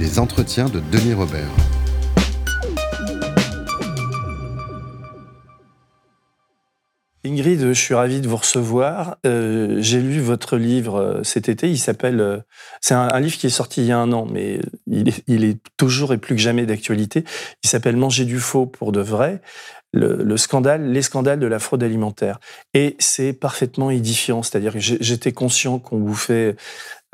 Les entretiens de Denis Robert. Ingrid, je suis ravi de vous recevoir. Euh, j'ai lu votre livre euh, cet été. Il s'appelle. Euh, c'est un, livre qui est sorti il y a un an, mais il est, toujours et plus que jamais d'actualité. Il s'appelle Manger du faux pour de vrai. Le, le, scandale, les scandales de la fraude alimentaire. Et c'est parfaitement édifiant. C'est-à-dire que j'étais conscient qu'on vous fait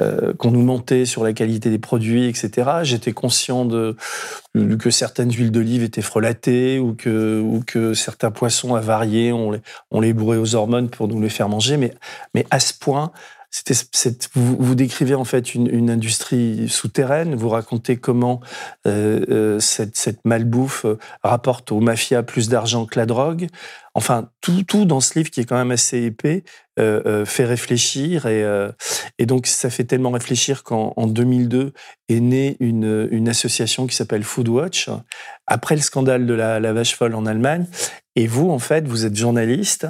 euh, qu'on nous mentait sur la qualité des produits, etc. J'étais conscient que certaines huiles d'olive étaient frelatées ou que, certains poissons avariés, on les, on les bourrait aux hormones pour nous les faire manger. Mais, mais à ce point, vous, vous, décrivez en fait une, une, industrie souterraine. Vous racontez comment euh, euh, cette, cette, malbouffe rapporte aux mafias plus d'argent que la drogue. Enfin, tout, tout dans ce livre qui est quand même assez épais euh, euh fait réfléchir et, euh, et, donc ça fait tellement réfléchir qu'en 2002 est née une, une association qui s'appelle Foodwatch après le scandale de la, la vache folle en Allemagne. Et vous, en fait, vous êtes journaliste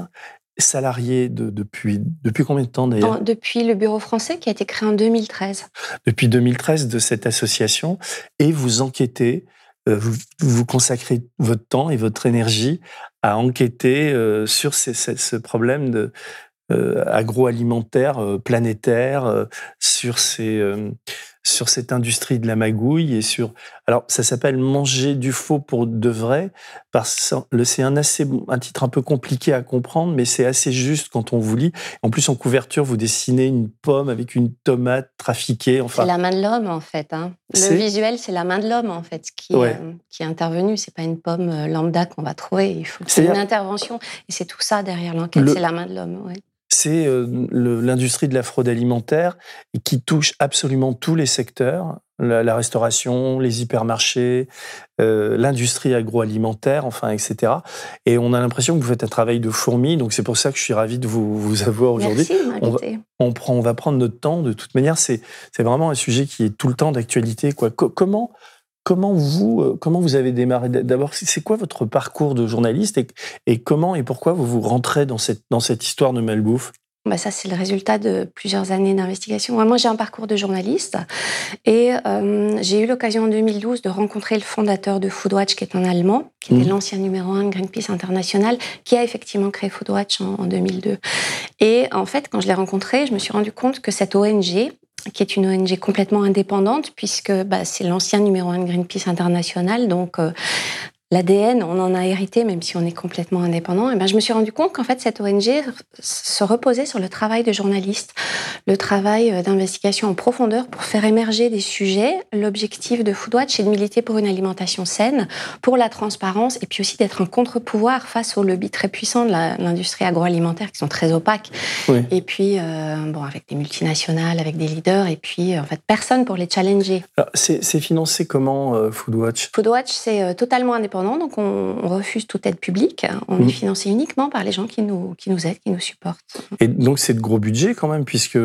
salarié de, depuis, depuis combien de temps d'ailleurs? Depuis le bureau français qui a été créé en 2013. Depuis 2013 de cette association. Et vous enquêtez, vous, vous consacrez votre temps et votre énergie à enquêter euh, sur ces, ce problème de, agroalimentaire planétaire, sur ces sur cette industrie de la magouille et sur. Alors, ça s'appelle Manger du faux pour de vrai, parce que c'est un, assez, un titre un peu compliqué à comprendre, mais c'est assez juste quand on vous lit. En plus, en couverture, vous dessinez une pomme avec une tomate trafiquée. Enfin, c'est la main de l'homme, en fait. Hein. Le visuel, c'est la main de l'homme, en fait, qui, euh, qui est intervenu. C'est pas une pomme euh, lambda qu'on va trouver. Il faut c'est une intervention. Et c'est tout ça derrière l'enquête, c'est la main de l'homme. Ouais c'est euh, l'industrie de la fraude alimentaire qui touche absolument tous les secteurs, la, restauration, les hypermarchés, euh, l'industrie agroalimentaire, enfin, etc. Et on a l'impression que vous faites un travail de fourmi, donc c'est pour ça que je suis ravi de vous, vous avoir aujourd'hui. On, va, on, prend, on va prendre notre temps. De toute manière, c'est vraiment un sujet qui est tout le temps d'actualité. Comment Comment vous, euh, comment vous avez démarré? D'abord, c'est quoi votre parcours de journaliste et, et, comment et pourquoi vous vous rentrez dans cette, dans cette histoire de malbouffe? Bah ça, c'est le résultat de plusieurs années d'investigation. Moi, j'ai un parcours de journaliste et euh, j'ai eu l'occasion en 2012 de rencontrer le fondateur de Foodwatch, qui est un Allemand, qui était mmh. l'ancien numéro un de Greenpeace International, qui a effectivement créé Foodwatch en, en 2002. Et en fait, quand je l'ai rencontré, je me suis rendu compte que cette ONG, qui est une ONG complètement indépendante, puisque bah, c'est l'ancien numéro un de Greenpeace International. Donc, euh, l'ADN, on en a hérité, même si on est complètement indépendant, et ben, je me suis rendu compte qu'en fait, cette ONG se reposait sur le travail de journaliste, le travail euh, d'investigation en profondeur pour faire émerger des sujets. L'objectif de Foodwatch, c'est de militer pour une alimentation saine, pour la transparence, et puis aussi d'être un contre-pouvoir face aux lobbies très puissants de l'industrie agroalimentaire qui sont très opaques. Et puis, euh, bon, avec des multinationales, avec des leaders, et puis, en fait, personne pour les challenger. C'est financé comment, euh, Foodwatch? Foodwatch, c'est totalement indépendant donc on, refuse toute aide publique. On est mmh. financé uniquement par les gens qui nous, qui nous aident, qui nous supportent. Et donc c'est de gros budget quand même, puisque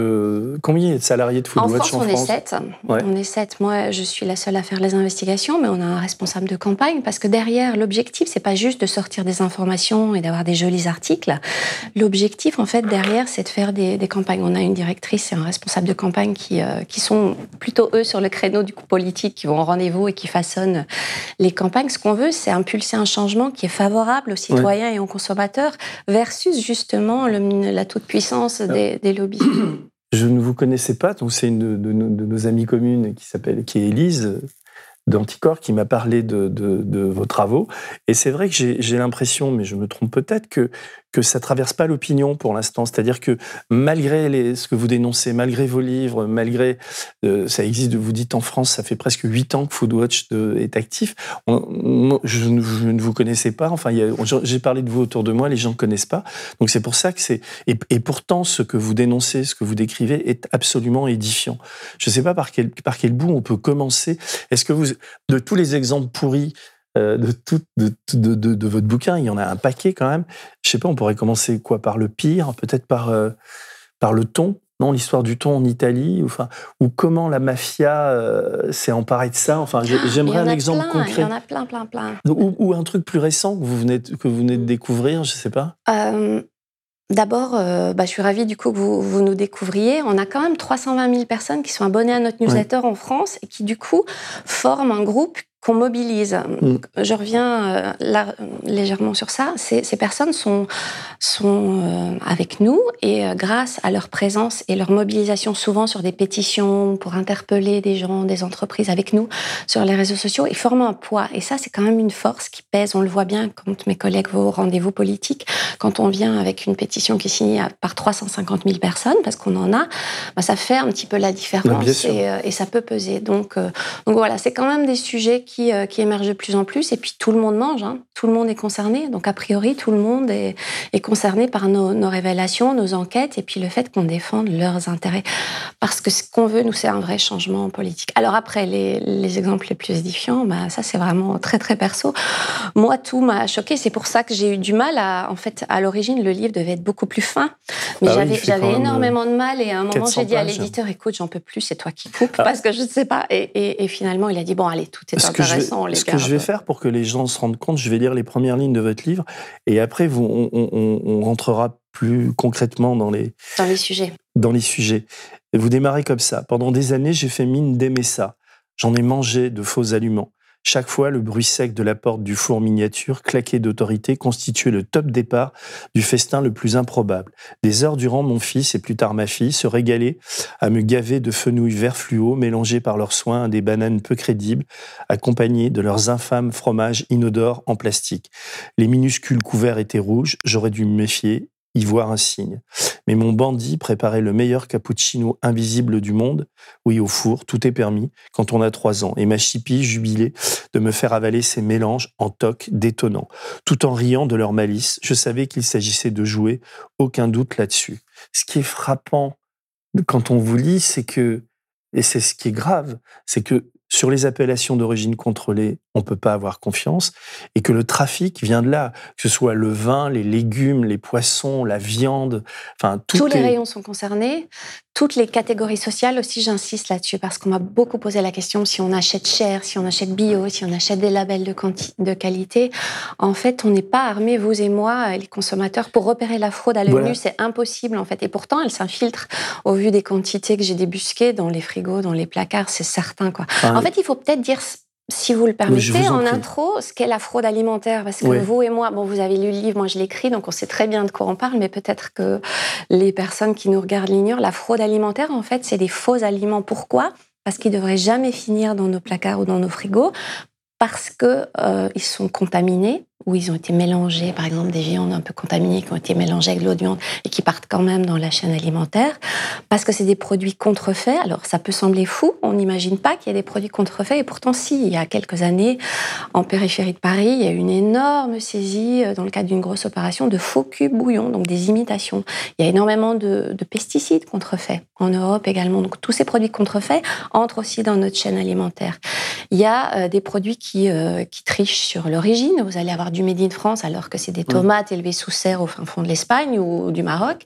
combien de salariés de Foodwatch en France, on est sept. On est sept. Moi, je suis la seule à faire les investigations, mais on a un responsable de campagne parce que derrière, l'objectif, c'est pas juste de sortir des informations et d'avoir des jolis articles. L'objectif, en fait, derrière, c'est de faire des, campagnes. On a une directrice et un responsable de campagne qui, euh, qui sont plutôt eux sur le créneau du coup politique, qui vont au rendez-vous et qui façonnent les campagnes. Ce qu'on veut, c'est impulser un changement qui est favorable aux citoyens et aux consommateurs versus justement la toute-puissance des, lobbies. Je ne vous connaissais pas, donc c'est une de, nos amies communes qui s'appelle, qui est Élise d'Anticor, qui m'a parlé de, vos travaux. Et c'est vrai que j'ai l'impression, mais je me trompe peut-être, que que ça traverse pas l'opinion pour l'instant. C'est-à-dire que malgré les, ce que vous dénoncez, malgré vos livres, malgré euh, ça existe, vous dites en France, ça fait presque huit ans que Foodwatch est actif. je, ne vous connaissais pas. Enfin, j'ai parlé de vous autour de moi, les gens ne connaissent pas. Donc c'est pour ça que c'est et, et, pourtant ce que vous dénoncez, ce que vous décrivez est absolument édifiant. Je ne sais pas par quel par quel bout on peut commencer. Est-ce que vous de tous les exemples pourris euh, de, tout, de, de, de, votre bouquin. Il y en a un paquet quand même. Je sais pas, on pourrait commencer quoi Par le pire, peut-être par, euh, par le ton non, l'histoire du ton en Italie, ou, enfin, ou comment la mafia euh, s'est emparée de ça. Enfin, j'aimerais un exemple concret. Il y en a plein, plein, plein. Ou, un truc plus récent que vous venez de, que vous venez de découvrir, je sais pas. D'abord, bah, je suis ravie du coup que vous, vous, nous découvriez. On a quand même 320 000 personnes qui sont abonnées à notre newsletter en France et qui du coup forment un groupe qu'on mobilise. Mm. Je reviens euh, là, légèrement sur ça. Ces, ces personnes sont, sont euh, avec nous et euh, grâce à leur présence et leur mobilisation souvent sur des pétitions pour interpeller des gens, des entreprises avec nous sur les réseaux sociaux, ils forment un poids. Et ça, c'est quand même une force qui pèse. On le voit bien quand mes collègues vont au rendez-vous politique. Quand on vient avec une pétition qui est signée par 350 000 personnes, parce qu'on en a, bah, ça fait un petit peu la différence et, et, ça peut peser. Donc, donc voilà, c'est quand même des sujets qui, euh, qui émerge de plus en plus. Et puis tout le monde mange, hein. tout le monde est concerné. Donc a priori, tout le monde est, est concerné par nos, nos, révélations, nos enquêtes, et puis le fait qu'on défende leurs intérêts. Parce que ce qu'on veut, nous, c'est un vrai changement politique. Alors après, les, les exemples les plus édifiants, bah, ça c'est vraiment très très perso. Moi, tout m'a choqué. C'est pour ça que j'ai eu du mal à, en fait, à l'origine, le livre devait être beaucoup plus fin. Mais bah j'avais énormément de mal. Et à un moment, j'ai dit à l'éditeur, écoute, j'en peux plus, c'est toi qui coupes, ah. parce que je ne sais pas. Et, et, et, finalement, il a dit, bon, allez, tout est intéressant ce que je vais faire pour que les gens se rendent compte, je vais lire les premières lignes de votre livre et après, vous, on, rentrera plus concrètement dans les, dans les sujets. Dans les sujets. Et vous démarrez comme ça. Pendant des années, j'ai fait mine d'aimer ça. J'en ai mangé de faux aliments. Chaque fois, le bruit sec de la porte du four miniature, claqué d'autorité, constituait le top départ du festin le plus improbable. Des heures durant, mon fils et plus tard ma fille se régalaient à me gaver de fenouilles vert fluo mélangées par leurs soins à des bananes peu crédibles, accompagnées de leurs infâmes fromages inodores en plastique. Les minuscules couverts étaient rouges, j'aurais dû me méfier y voir un signe. Mais mon bandit préparait le meilleur cappuccino invisible du monde. Oui, au four, tout est permis quand on a trois ans. Et ma chipie jubilait de me faire avaler ces mélanges en toc détonnant. Tout en riant de leur malice, je savais qu'il s'agissait de jouer, aucun doute là-dessus. Ce qui est frappant quand on vous lit, c'est que, et c'est ce qui est grave, c'est que sur les appellations d'origine contrôlée, on ne peut pas avoir confiance, et que le trafic vient de là, que ce soit le vin, les légumes, les poissons, la viande, enfin Tous les rayons sont concernés, toutes les catégories sociales aussi, j'insiste là-dessus, parce qu'on m'a beaucoup posé la question si on achète cher, si on achète bio, si on achète des labels de, de qualité. En fait, on n'est pas armés, vous et moi, les consommateurs, pour repérer la fraude à l'œil nu, c'est impossible en fait. Et pourtant, elle s'infiltre au vu des quantités que j'ai débusquées dans les frigos, dans les placards, c'est certain. Quoi. En fait, il faut peut-être dire si vous le permettez, en, intro, ce qu'est la fraude alimentaire, parce que vous et moi, bon, vous avez lu le livre, moi je l'écris, donc on sait très bien de quoi on parle, mais peut-être que les personnes qui nous regardent l'ignorent. La fraude alimentaire, en fait, c'est des faux aliments. Pourquoi? Parce qu'ils devraient jamais finir dans nos placards ou dans nos frigos, parce que euh, ils sont contaminés où ils ont été mélangés, par exemple des viandes un peu contaminées qui ont été mélangées avec l'eau de viande et qui partent quand même dans la chaîne alimentaire, parce que c'est des produits contrefaits. Alors ça peut sembler fou, on n'imagine pas qu'il y ait des produits contrefaits, et pourtant si, il y a quelques années, en périphérie de Paris, il y a eu une énorme saisie euh, dans le cadre d'une grosse opération de faux cubes bouillons, donc des imitations. Il y a énormément de, de pesticides contrefaits en Europe également, donc tous ces produits contrefaits entrent aussi dans notre chaîne alimentaire. Il y a euh, des produits qui, euh, qui trichent sur l'origine, vous allez avoir du Made in France alors que c'est des tomates élevées sous serre au fin fond de l'Espagne ou du Maroc.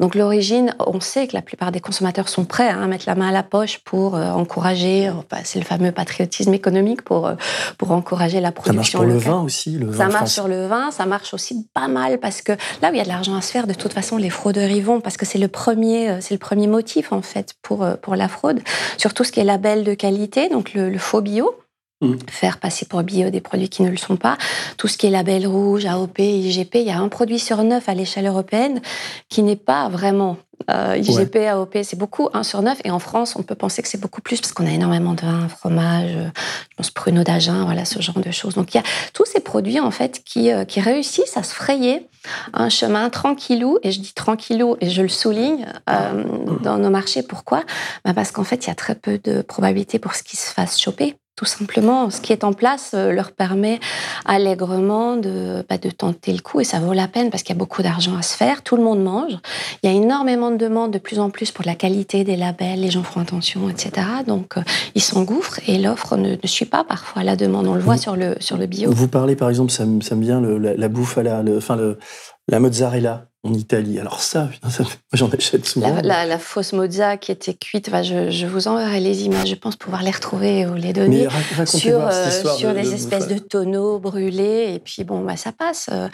Donc l'origine, on sait que la plupart des consommateurs sont prêts hein, à mettre la main à la poche pour euh, encourager, euh, bah, c'est le fameux patriotisme économique pour, euh, pour encourager la production. Ça marche pour le vin aussi. Le vin ça marche sur le vin, ça marche aussi pas mal parce que là où il y a de l'argent à se faire, de toute façon, les fraudeurs y vont parce que c'est le premier, c'est le premier motif en fait pour, pour la fraude. Surtout ce qui est label de qualité, donc le, le faux bio. Mmh. faire passer pour bio des produits qui ne le sont pas. Tout ce qui est label rouge, AOP, IGP, il y a un produit sur neuf à l'échelle européenne qui n'est pas vraiment euh, IGP, AOP, c'est beaucoup, un sur neuf. Et en France, on peut penser que c'est beaucoup plus parce qu'on a énormément de vin, fromage, euh, je pense pruneau d'Agen, voilà, ce genre de choses. Donc il y a tous ces produits, en fait, qui, euh, qui réussissent à se frayer un chemin tranquillou, et je dis tranquillou, et je le souligne, dans nos marchés. Pourquoi? Bah Parce qu'en fait, il y a très peu de probabilité pour ce qui se fasse choper tout simplement. Ce qui est en place euh, leur permet allègrement de, bah, de tenter le coup et ça vaut la peine parce qu'il y a beaucoup d'argent à se faire. Tout le monde mange. Il y a énormément de demandes de plus en plus pour la qualité des labels. Les gens font attention, etc. Donc, euh, ils s'engouffrent et l'offre ne, suit pas parfois la demande. On le voit sur le, sur le bio. Vous parlez, par exemple, ça me, ça me vient la, bouffe à la, enfin, le, la mozzarella en Italie. Alors ça, j'en achète souvent. La, fausse mozza qui était cuite, je, vous enverrai les images, je pense pouvoir les retrouver ou les donner sur, euh, sur des espèces de, tonneaux brûlés. Et puis bon, bah, ça passe. Euh,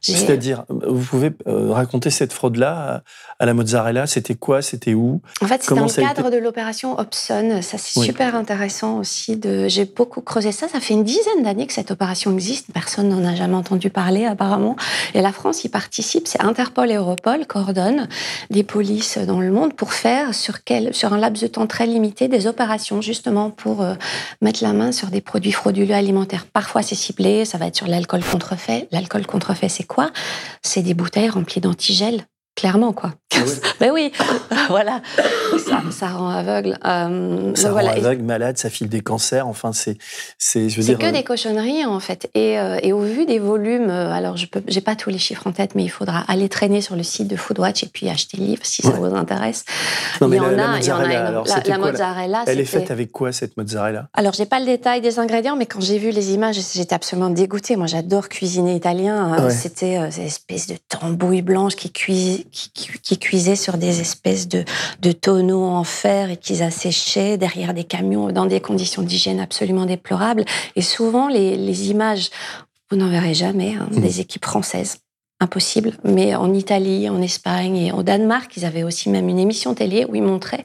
C'est-à-dire, vous pouvez euh, raconter cette fraude-là à la mozzarella? C'était quoi? C'était où? En fait, c'était dans le cadre de l'opération Hobson. Ça, c'est super intéressant aussi. De... J'ai beaucoup creusé ça. Ça fait une dizaine d'années que cette opération existe. Personne n'en a jamais entendu parler apparemment. Et la France y participe. C'est inter Interpol et Europol coordonnent des polices dans le monde pour faire sur, quel, sur un laps de temps très limité des opérations justement pour euh, mettre la main sur des produits frauduleux alimentaires. Parfois c'est ciblé, ça va être sur l'alcool contrefait. L'alcool contrefait c'est quoi? C'est des bouteilles remplies d'antigel clairement quoi. Ah ben oui, voilà, ça, rend aveugle. Euh, ça rend aveugle, malade, ça file des cancers. Enfin, c'est, c'est, je veux dire. C'est que euh, des cochonneries en fait. Et, euh, et, au vu des volumes, alors je j'ai pas tous les chiffres en tête, mais il faudra aller traîner sur le site de Foodwatch et puis acheter le livre si ça vous intéresse. Non, mais il y en a, il y en a. la, mozzarella, elle est faite avec quoi cette mozzarella? Alors j'ai pas le détail des ingrédients, mais quand j'ai vu les images, j'étais absolument dégoûtée. Moi, j'adore cuisiner italien. C'était cette espèce de tambouille blanche qui qui, qui, cuisaient sur des espèces de, de tonneaux en fer et qu'ils asséchaient derrière des camions dans des conditions d'hygiène absolument déplorables. Et souvent, les, les images, vous n'en verrez jamais, hein, mmh. des équipes françaises impossible. Mais en Italie, en Espagne et au Danemark, ils avaient aussi même une émission télé où ils montraient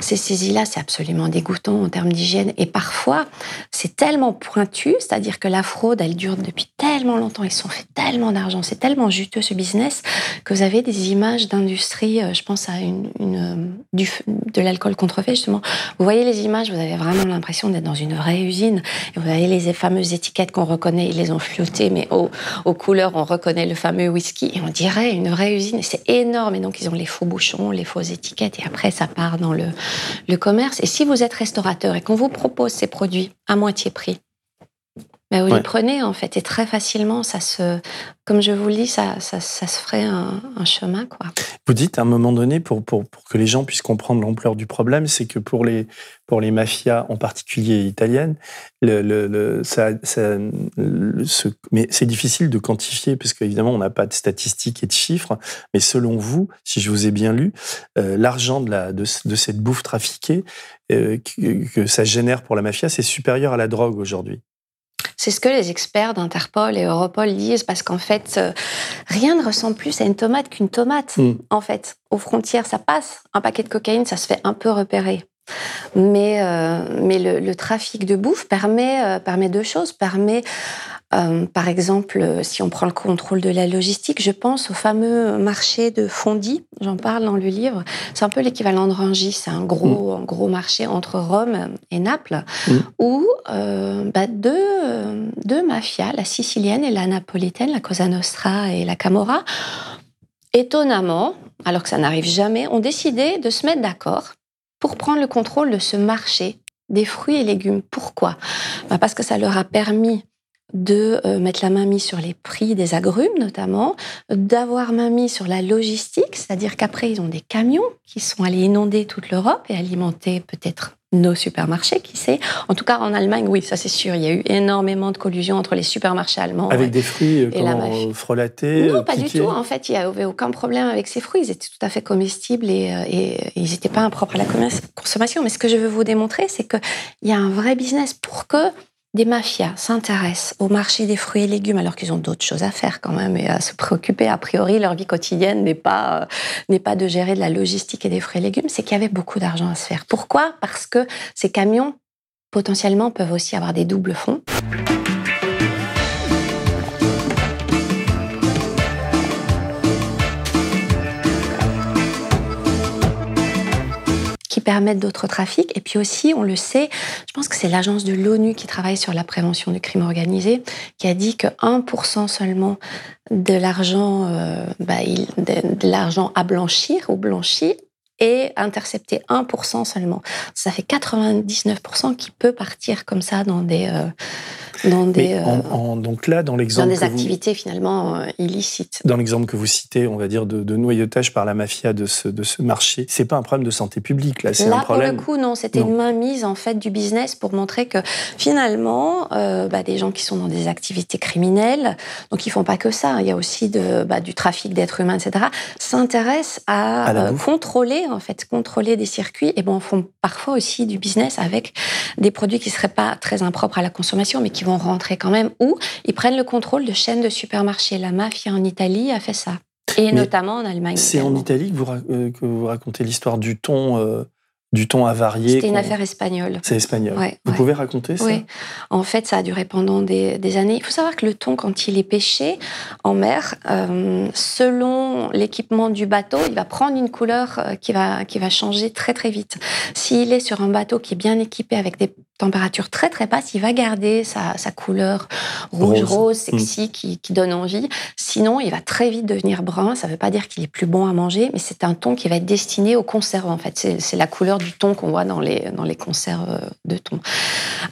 ces saisies-là. C'est absolument dégoûtant en termes d'hygiène. Et parfois, c'est tellement pointu, c'est-à-dire que la fraude, elle dure depuis tellement longtemps. Ils se sont fait tellement d'argent. C'est tellement juteux ce business que vous avez des images d'industrie. Euh, je pense à une, euh, du, de l'alcool contrefait, justement. Vous voyez les images, vous avez vraiment l'impression d'être dans une vraie usine. Et vous avez les fameuses étiquettes qu'on reconnaît. Ils les ont flottées, mais aux, aux couleurs, on reconnaît le fameux whisky. Et on dirait une vraie usine. C'est énorme. Et donc, ils ont les faux bouchons, les fausses étiquettes. Et après, ça part dans le, le commerce. Et si vous êtes restaurateur et qu'on vous propose ces produits à moitié prix, ben vous les prenez en fait et très facilement ça se, comme je vous le dis, ça, ça, ça se ferait un, un, chemin quoi. Vous dites à un moment donné pour, pour, pour que les gens puissent comprendre l'ampleur du problème, c'est que pour les pour les mafias en particulier italiennes, le, le, ça, ça ce, mais c'est difficile de quantifier parce qu'évidemment on n'a pas de statistiques et de chiffres. Mais selon vous, si je vous ai bien lu, euh, l'argent de la de, de, cette bouffe trafiquée euh, que, que ça génère pour la mafia, c'est supérieur à la drogue aujourd'hui. C'est ce que les experts d'Interpol et Europol disent parce qu'en fait, euh, rien ne ressemble plus à une tomate qu'une tomate. Hmm. En fait, aux frontières, ça passe. Un paquet de cocaïne, ça se fait un peu repérer. Mais, euh, mais le, trafic de bouffe permet, euh, permet deux choses. Permet euh, par exemple, si on prend le contrôle de la logistique, je pense au fameux marché de Fondi, j'en parle dans le livre. C'est un peu l'équivalent de c'est un gros, mm. gros marché entre Rome et Naples, mm. où euh, bah, deux, deux mafias, la sicilienne et la napolitaine, la Cosa Nostra et la Camorra, étonnamment, alors que ça n'arrive jamais, ont décidé de se mettre d'accord pour prendre le contrôle de ce marché des fruits et légumes. Pourquoi? Bah, Parce que ça leur a permis de euh, mettre la main mise sur les prix des agrumes notamment, d'avoir main mise sur la logistique, c'est-à-dire qu'après ils ont des camions qui sont allés inonder toute l'Europe et alimenter peut-être nos supermarchés, qui sait. En tout cas, en Allemagne, oui, ça c'est sûr. Il y a eu énormément de collusion entre les supermarchés allemands. Avec des fruits et la frelatés Non, pas du tout. En fait, il n'y avait aucun problème avec ces fruits. Ils étaient tout à fait comestibles et, euh, et ils n'étaient pas impropres à la consommation. Mais ce que je veux vous démontrer, c'est qu'il y a un vrai business pour que des mafias s'intéressent au marché des fruits et légumes alors qu'ils ont d'autres choses à faire quand même et à se préoccuper. A priori leur vie quotidienne n'est pas euh, pas de gérer de la logistique et des fruits et légumes. C'est qu'il y avait beaucoup d'argent à se faire. Pourquoi? Parce que ces camions potentiellement peuvent aussi avoir des doubles fonds. Permettent d'autres trafics. Et puis aussi, on le sait, je pense que c'est l'agence de l'ONU qui travaille sur la prévention du crime organisé, qui a dit que 1% seulement de l'argent euh, bah, de l'argent à blanchir ou blanchi et intercepté 1% seulement. Ça fait 99% qui peut partir comme ça dans des, euh, dans des, euh, donc là, dans l'exemple dans des activités finalement euh, illicites. Dans l'exemple que vous citez, on va dire de, de, noyautage par la mafia de ce, de ce marché, c'est pas un problème de santé publique là, c'est un problème. pour le coup, non, c'était une mainmise en fait du business pour montrer que finalement, euh, bah, des gens qui sont dans des activités criminelles, donc ils font pas que ça, il y a aussi de, bah, du trafic d'êtres humains, etc. S'intéressent à, à contrôler en fait, contrôler des circuits et bon, font parfois aussi du business avec des produits qui seraient pas très impropres à la consommation, mais qui vont rentrer quand même, ou ils prennent le contrôle de chaînes de supermarchés. La mafia en Italie a fait ça. Et notamment en Allemagne. C'est en Italie que vous, euh, que vous racontez l'histoire du thon euh, du thon avarié. C'était une affaire espagnole. C'est espagnol. Vous pouvez raconter ça? Oui. En fait, ça a duré pendant des, années. Il faut savoir que le thon, quand il est pêché en mer, euh, selon l'équipement du bateau, il va prendre une couleur qui va, qui va changer très très vite. S'il est sur un bateau qui est bien équipé avec des températures très très basses, il va garder sa, couleur rouge, rose, sexy, mm. qui, qui, donne envie. Sinon, il va très vite devenir brun. Ça ne veut pas dire qu'il est plus bon à manger, mais c'est un thon qui va être destiné aux conserves. En fait, c'est la couleur du thon qu'on voit dans les, dans les conserves de thon.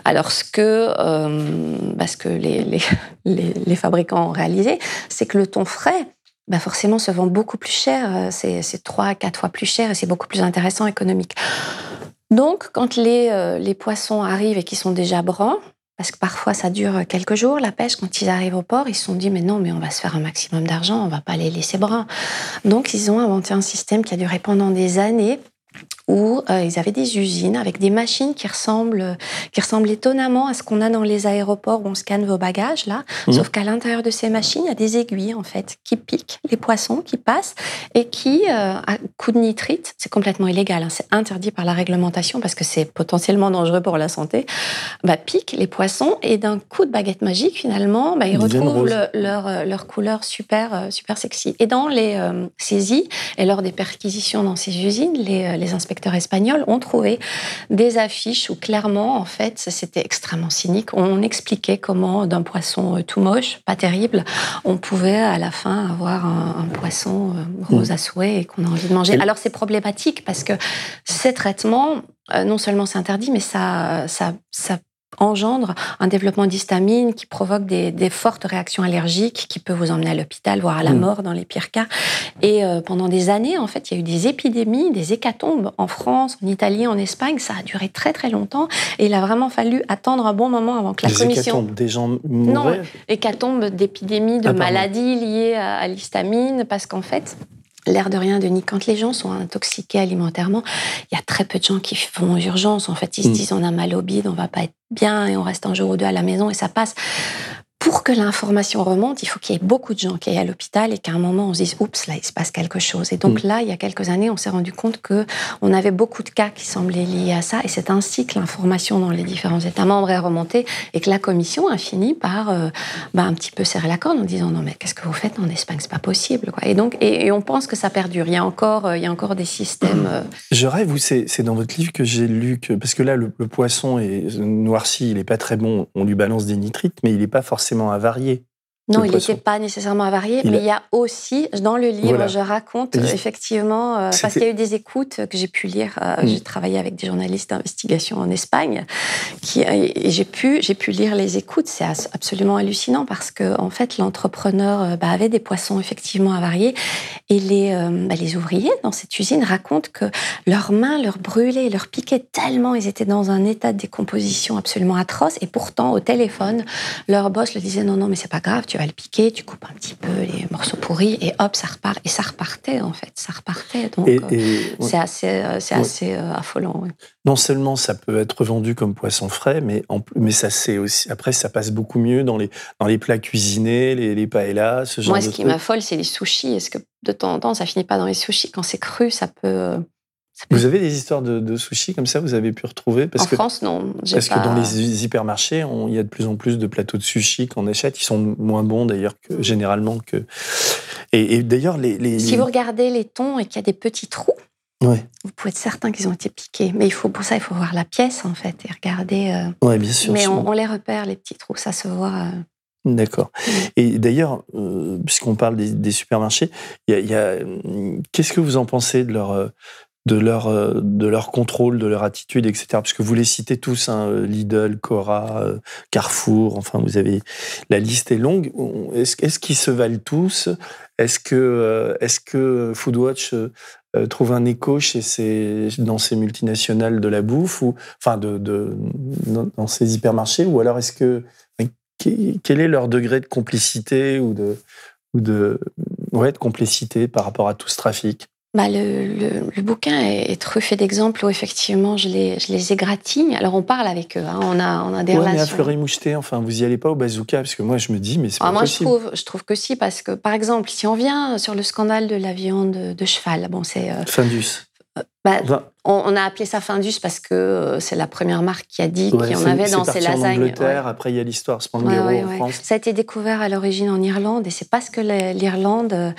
Alors, ce que, euh, bah, que les, les, les, fabricants ont réalisé, c'est que le thon frais, bah forcément, se vend beaucoup plus cher. C'est trois à quatre fois plus cher et c'est beaucoup plus intéressant économique. Donc, quand les, euh, les poissons arrivent et qu'ils sont déjà bruns, parce que parfois ça dure quelques jours, la pêche, quand ils arrivent au port, ils se sont dit, mais non, mais on va se faire un maximum d'argent, on va pas les laisser bruns. Donc, ils ont inventé un système qui a duré pendant des années où euh, ils avaient des usines avec des machines qui ressemblent, qui ressemblent étonnamment à ce qu'on a dans les aéroports où on scanne vos bagages, là. Mmh. Sauf qu'à l'intérieur de ces machines, il y a des aiguilles, en fait, qui piquent les poissons, qui passent et qui, euh, à coup de nitrite, c'est complètement illégal, hein, c'est interdit par la réglementation parce que c'est potentiellement dangereux pour la santé, bah, piquent les poissons et d'un coup de baguette magique, finalement, bah, ils, retrouvent leur, euh, leur couleur super, super sexy. Et dans les saisies et lors des perquisitions dans ces usines, les, les inspecteurs espagnols ont trouvé des affiches où clairement, en fait, c'était extrêmement cynique. On expliquait comment d'un poisson euh, tout moche, pas terrible, on pouvait à la fin avoir un, poisson euh, rose à souhait et qu'on a envie de manger. Alors c'est problématique parce que ces traitements, euh, non seulement c'est interdit, mais ça, ça, ça engendre un développement d'histamine qui provoque des, fortes réactions allergiques qui peut vous emmener à l'hôpital, voire à la mm. mort dans les pires cas. Et euh, pendant des années, en fait, il y a eu des épidémies, des hécatombes en France, en Italie, en Espagne. Ça a duré très très longtemps et il a vraiment fallu attendre un bon moment avant que la commission. Hécatombes, des gens mouraient. Non, hécatombes d'épidémies, de ah, maladies liées à l'histamine, parce qu'en fait, l'air de rien, Denis, quand les gens sont intoxiqués alimentairement, il y a très peu de gens qui font urgence. En fait, ils se mm. disent on a mal au bide, on va pas être bien et on reste un jour ou deux à la maison et ça passe pour que l'information remonte, il faut qu'il y ait beaucoup de gens qui aillent à l'hôpital et qu'à un moment on se dise oups là il se passe quelque chose. Et donc mm. là, il y a quelques années, on s'est rendu compte que on avait beaucoup de cas qui semblaient liés à ça et c'est ainsi que l'information dans les différents États membres est remontée et que la Commission a fini par euh, bah, un petit peu serrer la corde en disant non mais qu'est-ce que vous faites en Espagne? C'est pas possible quoi. Et donc et, on pense que ça perdure. Il y a encore euh, il y a encore des systèmes. Euh, Je rêve vous c'est dans votre livre que j'ai lu que parce que là le, poisson est noirci, il est pas très bon, on lui balance des nitrites mais il est pas forcément à varier. Non, il n'était pas nécessairement avarié, mais il y a aussi, dans le livre, je raconte effectivement, euh, parce qu'il y a eu des écoutes que j'ai pu lire. Euh, mm. J'ai travaillé avec des journalistes d'investigation en Espagne, qui, et j'ai pu, j'ai pu lire les écoutes. C'est absolument hallucinant parce que, en fait, l'entrepreneur euh, bah, avait des poissons effectivement avariés et les, bah, les ouvriers dans cette usine racontent que leurs mains leur brûlaient, leur piquaient tellement, ils étaient dans un état de décomposition absolument atroce. Et pourtant, au téléphone, leur boss le disait non, non, mais c'est pas grave, tu le piquer, tu coupes un petit peu les morceaux pourris et hop, ça repart. Et ça repartait en fait, ça repartait. Donc euh, c'est assez, euh, assez euh, affolant. Non seulement ça peut être vendu comme poisson frais, mais, en, mais ça c'est aussi après ça passe beaucoup mieux dans les dans les plats cuisinés, les, les paellas, ce genre Moi, ce qui m'affole, c'est les sushis. Est-ce que de temps en temps, ça finit pas dans les sushis? Quand c'est cru, ça peut Vous avez des histoires de, sushi comme ça, vous avez pu retrouver? Parce En France, non. Parce que dans les hypermarchés, il y a de plus en plus de plateaux de sushi qu'on achète. Ils sont moins bons d'ailleurs que généralement que. Et, d'ailleurs, les, Si vous regardez les thons et qu'il y a des petits trous, vous pouvez être certain qu'ils ont été piqués. Mais il faut, pour ça, il faut voir la pièce, en fait, et regarder. Euh... Oui, bien sûr. Mais on, les repère, les petits trous, ça se voit. Euh. D'accord. Et d'ailleurs, euh, puisqu'on parle des, supermarchés, y a, qu'est-ce que vous en pensez de leur, euh, de leur, de leur contrôle, de leur attitude, etc. Parce que vous les citez tous, hein, Lidl, Cora, Carrefour, enfin, vous avez la liste est longue. Est-ce, est-ce qu'ils se valent tous? Est-ce que, est-ce que Foodwatch euh, trouve un écho chez ces, dans ces multinationales de la bouffe ou enfin de dans ces hypermarchés? Ou alors est-ce que quel est leur degré de complicité ou de ou de ouais, de complicité par rapport à tout ce trafic? Bah, le, le, bouquin est, truffé d'exemples où effectivement je les, je les égratigne. Alors on parle avec eux, hein. on, a, on a des relations. Mais à Fleury-Moucheté, enfin vous y allez pas au bazooka Parce que moi je me dis, mais c'est ah, pas moi, possible. Moi je trouve, je trouve que si, parce que par exemple, si on vient sur le scandale de la viande de cheval, bon c'est. Euh, Findus. Bah, on, a appelé ça Findus parce que euh, c'est la première marque qui a dit qu'il y en avait dans ses lasagnes. En Angleterre, après il y a l'histoire Spanghero en France. Ça a été découvert à l'origine en Irlande et c'est parce que l'Irlande, euh,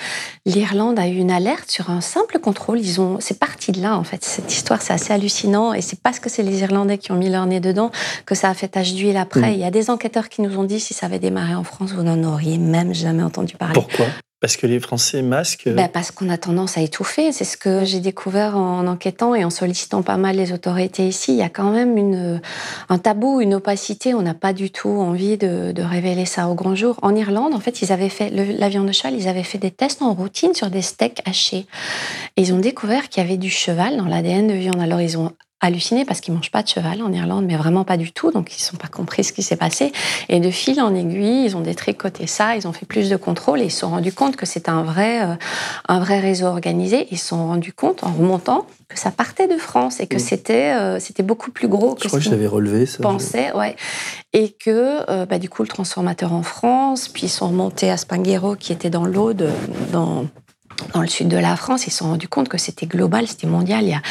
l'Irlande a eu une alerte sur un simple contrôle. Ils ont, c'est parti de là en fait. Cette histoire, c'est assez hallucinant et c'est parce que c'est les Irlandais qui ont mis leur nez dedans que ça a fait tache d'huile après. Mm. Il y a des enquêteurs qui nous ont dit si ça avait démarré en France, vous n'en auriez même jamais entendu parler. Pourquoi? Parce que les Français masquent ben Parce qu'on a tendance à étouffer. C'est ce que j'ai découvert en enquêtant et en sollicitant pas mal les autorités ici. Il y a quand même une, un tabou, une opacité. On n'a pas du tout envie de, révéler ça au grand jour. En Irlande, en fait, ils avaient fait, la viande de cheval, ils avaient fait des tests en routine sur des steaks hachés. Et ils ont découvert qu'il y avait du cheval dans l'ADN de viande. Alors, ils ont halluciné parce qu'ils mangent pas de cheval en Irlande, mais vraiment pas du tout. Donc ils sont pas compris ce qui s'est passé. Et de fil en aiguille, ils ont détricoté ça, ils ont fait plus de contrôles et ils se sont rendus compte que c'est un vrai, euh, un vrai réseau organisé. Ils se sont rendus compte en remontant que ça partait de France et que c'était, euh, c'était beaucoup plus gros que je crois que je l'avais relevé. Ça, pensait, ouais. Et que euh, bah, du coup le transformateur en France, puis ils sont remontés à Spanghero qui était dans l'Aude, dans dans le sud de la France, ils se sont rendus compte que c'était global, c'était mondial. Il y a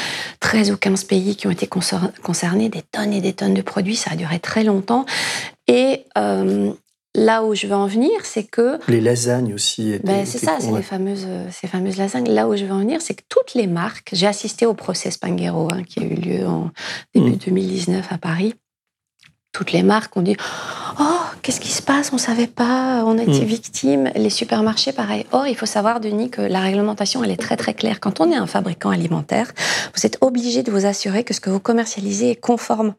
13 ou 15 pays qui ont été concernés, des tonnes et des tonnes de produits. Ça a duré très longtemps. Et euh, là où je veux en venir, c'est que... Les lasagnes aussi. Ben, c'est ça, c'est les fameuses, ces fameuses lasagnes. Là où je veux en venir, c'est que toutes les marques... J'ai assisté au procès Spanghero, hein, qui a eu lieu en début 2019 mmh. à Paris toutes les marques ont dit Oh, qu'est-ce qui se passe? On ne savait pas, on a été mm. victime. Les supermarchés, pareil. Or, il faut savoir, Denis, que la réglementation, elle est très très claire. Quand on est un fabricant alimentaire, vous êtes obligé de vous assurer que ce que vous commercialisez est conforme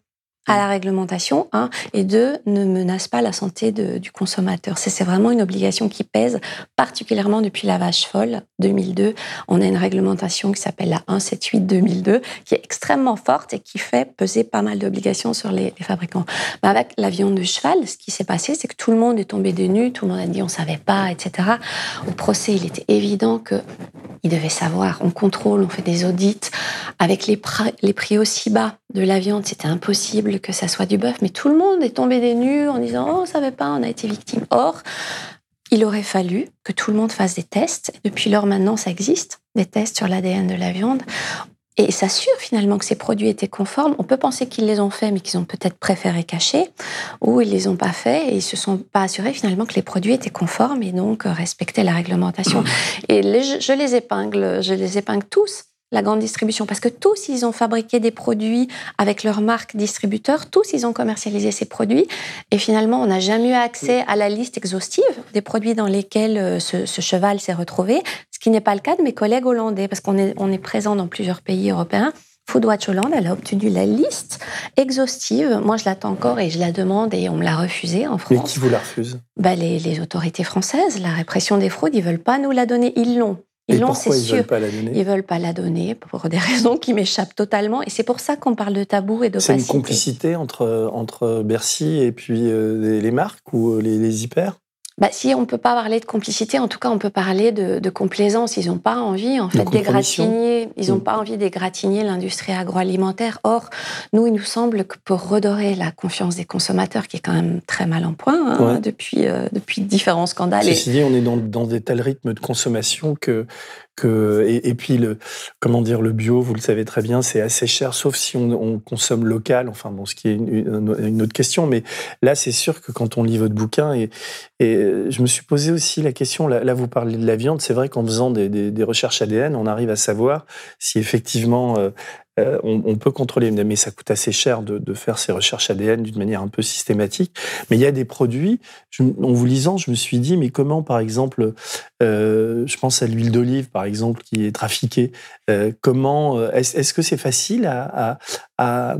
à la réglementation, un, et deux, ne menace pas la santé du consommateur. C'est vraiment une obligation qui pèse, particulièrement depuis la vache folle 2002. On a une réglementation qui s'appelle la 178-2002, qui est extrêmement forte et qui fait peser pas mal d'obligations sur les, fabricants. Mais avec la viande de cheval, ce qui s'est passé, c'est que tout le monde est tombé des nues, tout le monde a dit on savait pas, etc. Au procès, il était évident que il devait savoir. On contrôle, on fait des audits. Avec les, les prix aussi bas de la viande, c'était impossible que ça soit du bœuf, mais tout le monde est tombé des nues en disant Oh, on savait pas, on a été victime. Or, il aurait fallu que tout le monde fasse des tests. Depuis lors, maintenant, ça existe, des tests sur l'ADN de la viande. Et s'assure finalement que ces produits étaient conformes. On peut penser qu'ils les ont faits, mais qu'ils ont peut-être préféré cacher, ou ils les ont pas faits et ils se sont pas assurés finalement que les produits étaient conformes et donc respectaient la réglementation. Et je les épingle, je les épingle tous la grande distribution parce que tous ils ont fabriqué des produits avec leur marque distributeur, tous ils ont commercialisé ces produits et finalement on n'a jamais eu accès à la liste exhaustive des produits dans lesquels euh, ce, cheval s'est retrouvé, ce qui n'est pas le cas de mes collègues hollandais parce qu'on est, on est présent dans plusieurs pays européens. Foodwatch Hollande, elle a obtenu la liste exhaustive. Moi, je l'attends encore et je la demande et on me l'a refusée en France. Mais qui vous la refuse? Bah, les, les, autorités françaises, la répression des fraudes, ils veulent pas nous la donner. Ils l'ont. Ils l'ont, c'est sûr. Veulent pas la donner? Ils veulent pas la donner pour des raisons qui m'échappent totalement. Et c'est pour ça qu'on parle de tabou et de C'est une complicité entre, entre Bercy et puis euh, les, marques ou euh, les, les hyper? Bah, si on ne peut pas parler de complicité, en tout cas, on peut parler de, complaisance. Ils n'ont pas envie, en fait, d'égratigner. Ils n'ont mm. pas envie d'égratigner l'industrie agroalimentaire. Or, nous, il nous semble que pour redorer la confiance des consommateurs, qui est quand même très mal en point hein, depuis, euh, depuis différents scandales. Ceci dit, on est dans, dans des tels rythmes de consommation que et, puis le comment dire le bio, vous le savez très bien, c'est assez cher, sauf si on, consomme local. Enfin bon, ce qui est une, autre question, mais là c'est sûr que quand on lit votre bouquin et, je me suis posé aussi la question. Là, vous parlez de la viande, c'est vrai qu'en faisant des, des, recherches ADN, on arrive à savoir si effectivement euh, euh, on, peut contrôler, mais ça coûte assez cher de, faire ces recherches ADN d'une manière un peu systématique. Mais il y a des produits, en vous lisant, je me suis dit, mais comment, par exemple, euh, je pense à l'huile d'olive, par exemple, qui est trafiquée, euh, comment, est-ce que c'est facile à, à,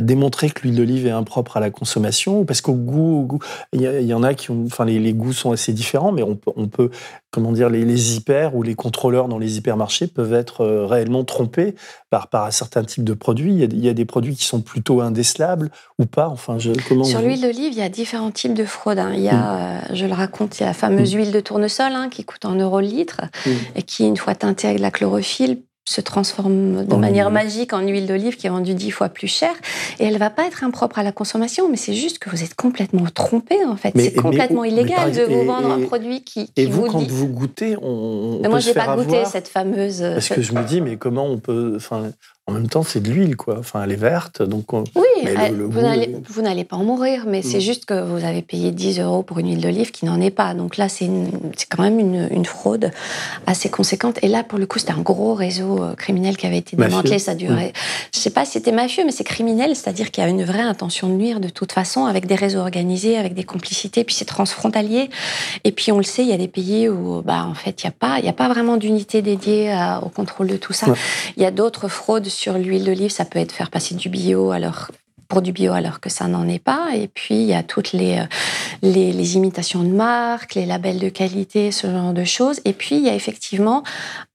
démontrer que l'huile d'olive est impropre à la consommation? Parce qu'au goût, il y, en a qui ont, enfin, les, goûts sont assez différents, mais on peut, on peut comment dire, les, les hyper ou les contrôleurs dans les hypermarchés peuvent être réellement trompés par, par un certain type de produits il y, a, des produits qui sont plutôt indécelables ou pas enfin, je, comment Sur l'huile d'olive, il y a différents types de fraudes. Hein. Il y a, mm. euh, je le raconte, il y a la fameuse mm. huile de tournesol hein, qui coûte en euros le litre mm. et qui, une fois teintée avec la chlorophylle, se transforme de manière magique en huile d'olive qui est vendue dix fois plus cher. Et elle va pas être impropre à la consommation, mais c'est juste que vous êtes complètement trompé en fait. C'est complètement illégal de vous vendre un produit qui, qui et vous, quand vous goûtez, on, mais moi j'ai pas goûté cette fameuse. Parce que je me dis, mais comment on peut, enfin, en même temps, c'est de l'huile, quoi. Enfin, elle est verte, donc. Oui, vous n'allez pas en mourir, mais c'est juste que vous avez payé 10 euros pour une huile d'olive qui n'en est pas. Donc là, c'est quand même une, fraude assez conséquente. Et là, pour le coup, c'était un gros réseau euh, criminel qui avait été démantelé. Ça durait. Je sais pas si c'était mafieux, mais c'est criminel, c'est-à-dire qu'il y a une vraie intention de nuire de toute façon, avec des réseaux organisés, avec des complicités. Puis c'est transfrontalier. Et puis on le sait, il y a des pays où, bah, en fait, il n'y a pas, il a pas vraiment d'unité dédiée au contrôle de tout ça. Il y a d'autres fraudes sur l'huile d'olive, ça peut être faire passer du bio alors pour du bio alors que ça n'en est pas. Et puis, il y a toutes les, euh, les, imitations de marques, les labels de qualité, ce genre de choses. Et puis, il y a effectivement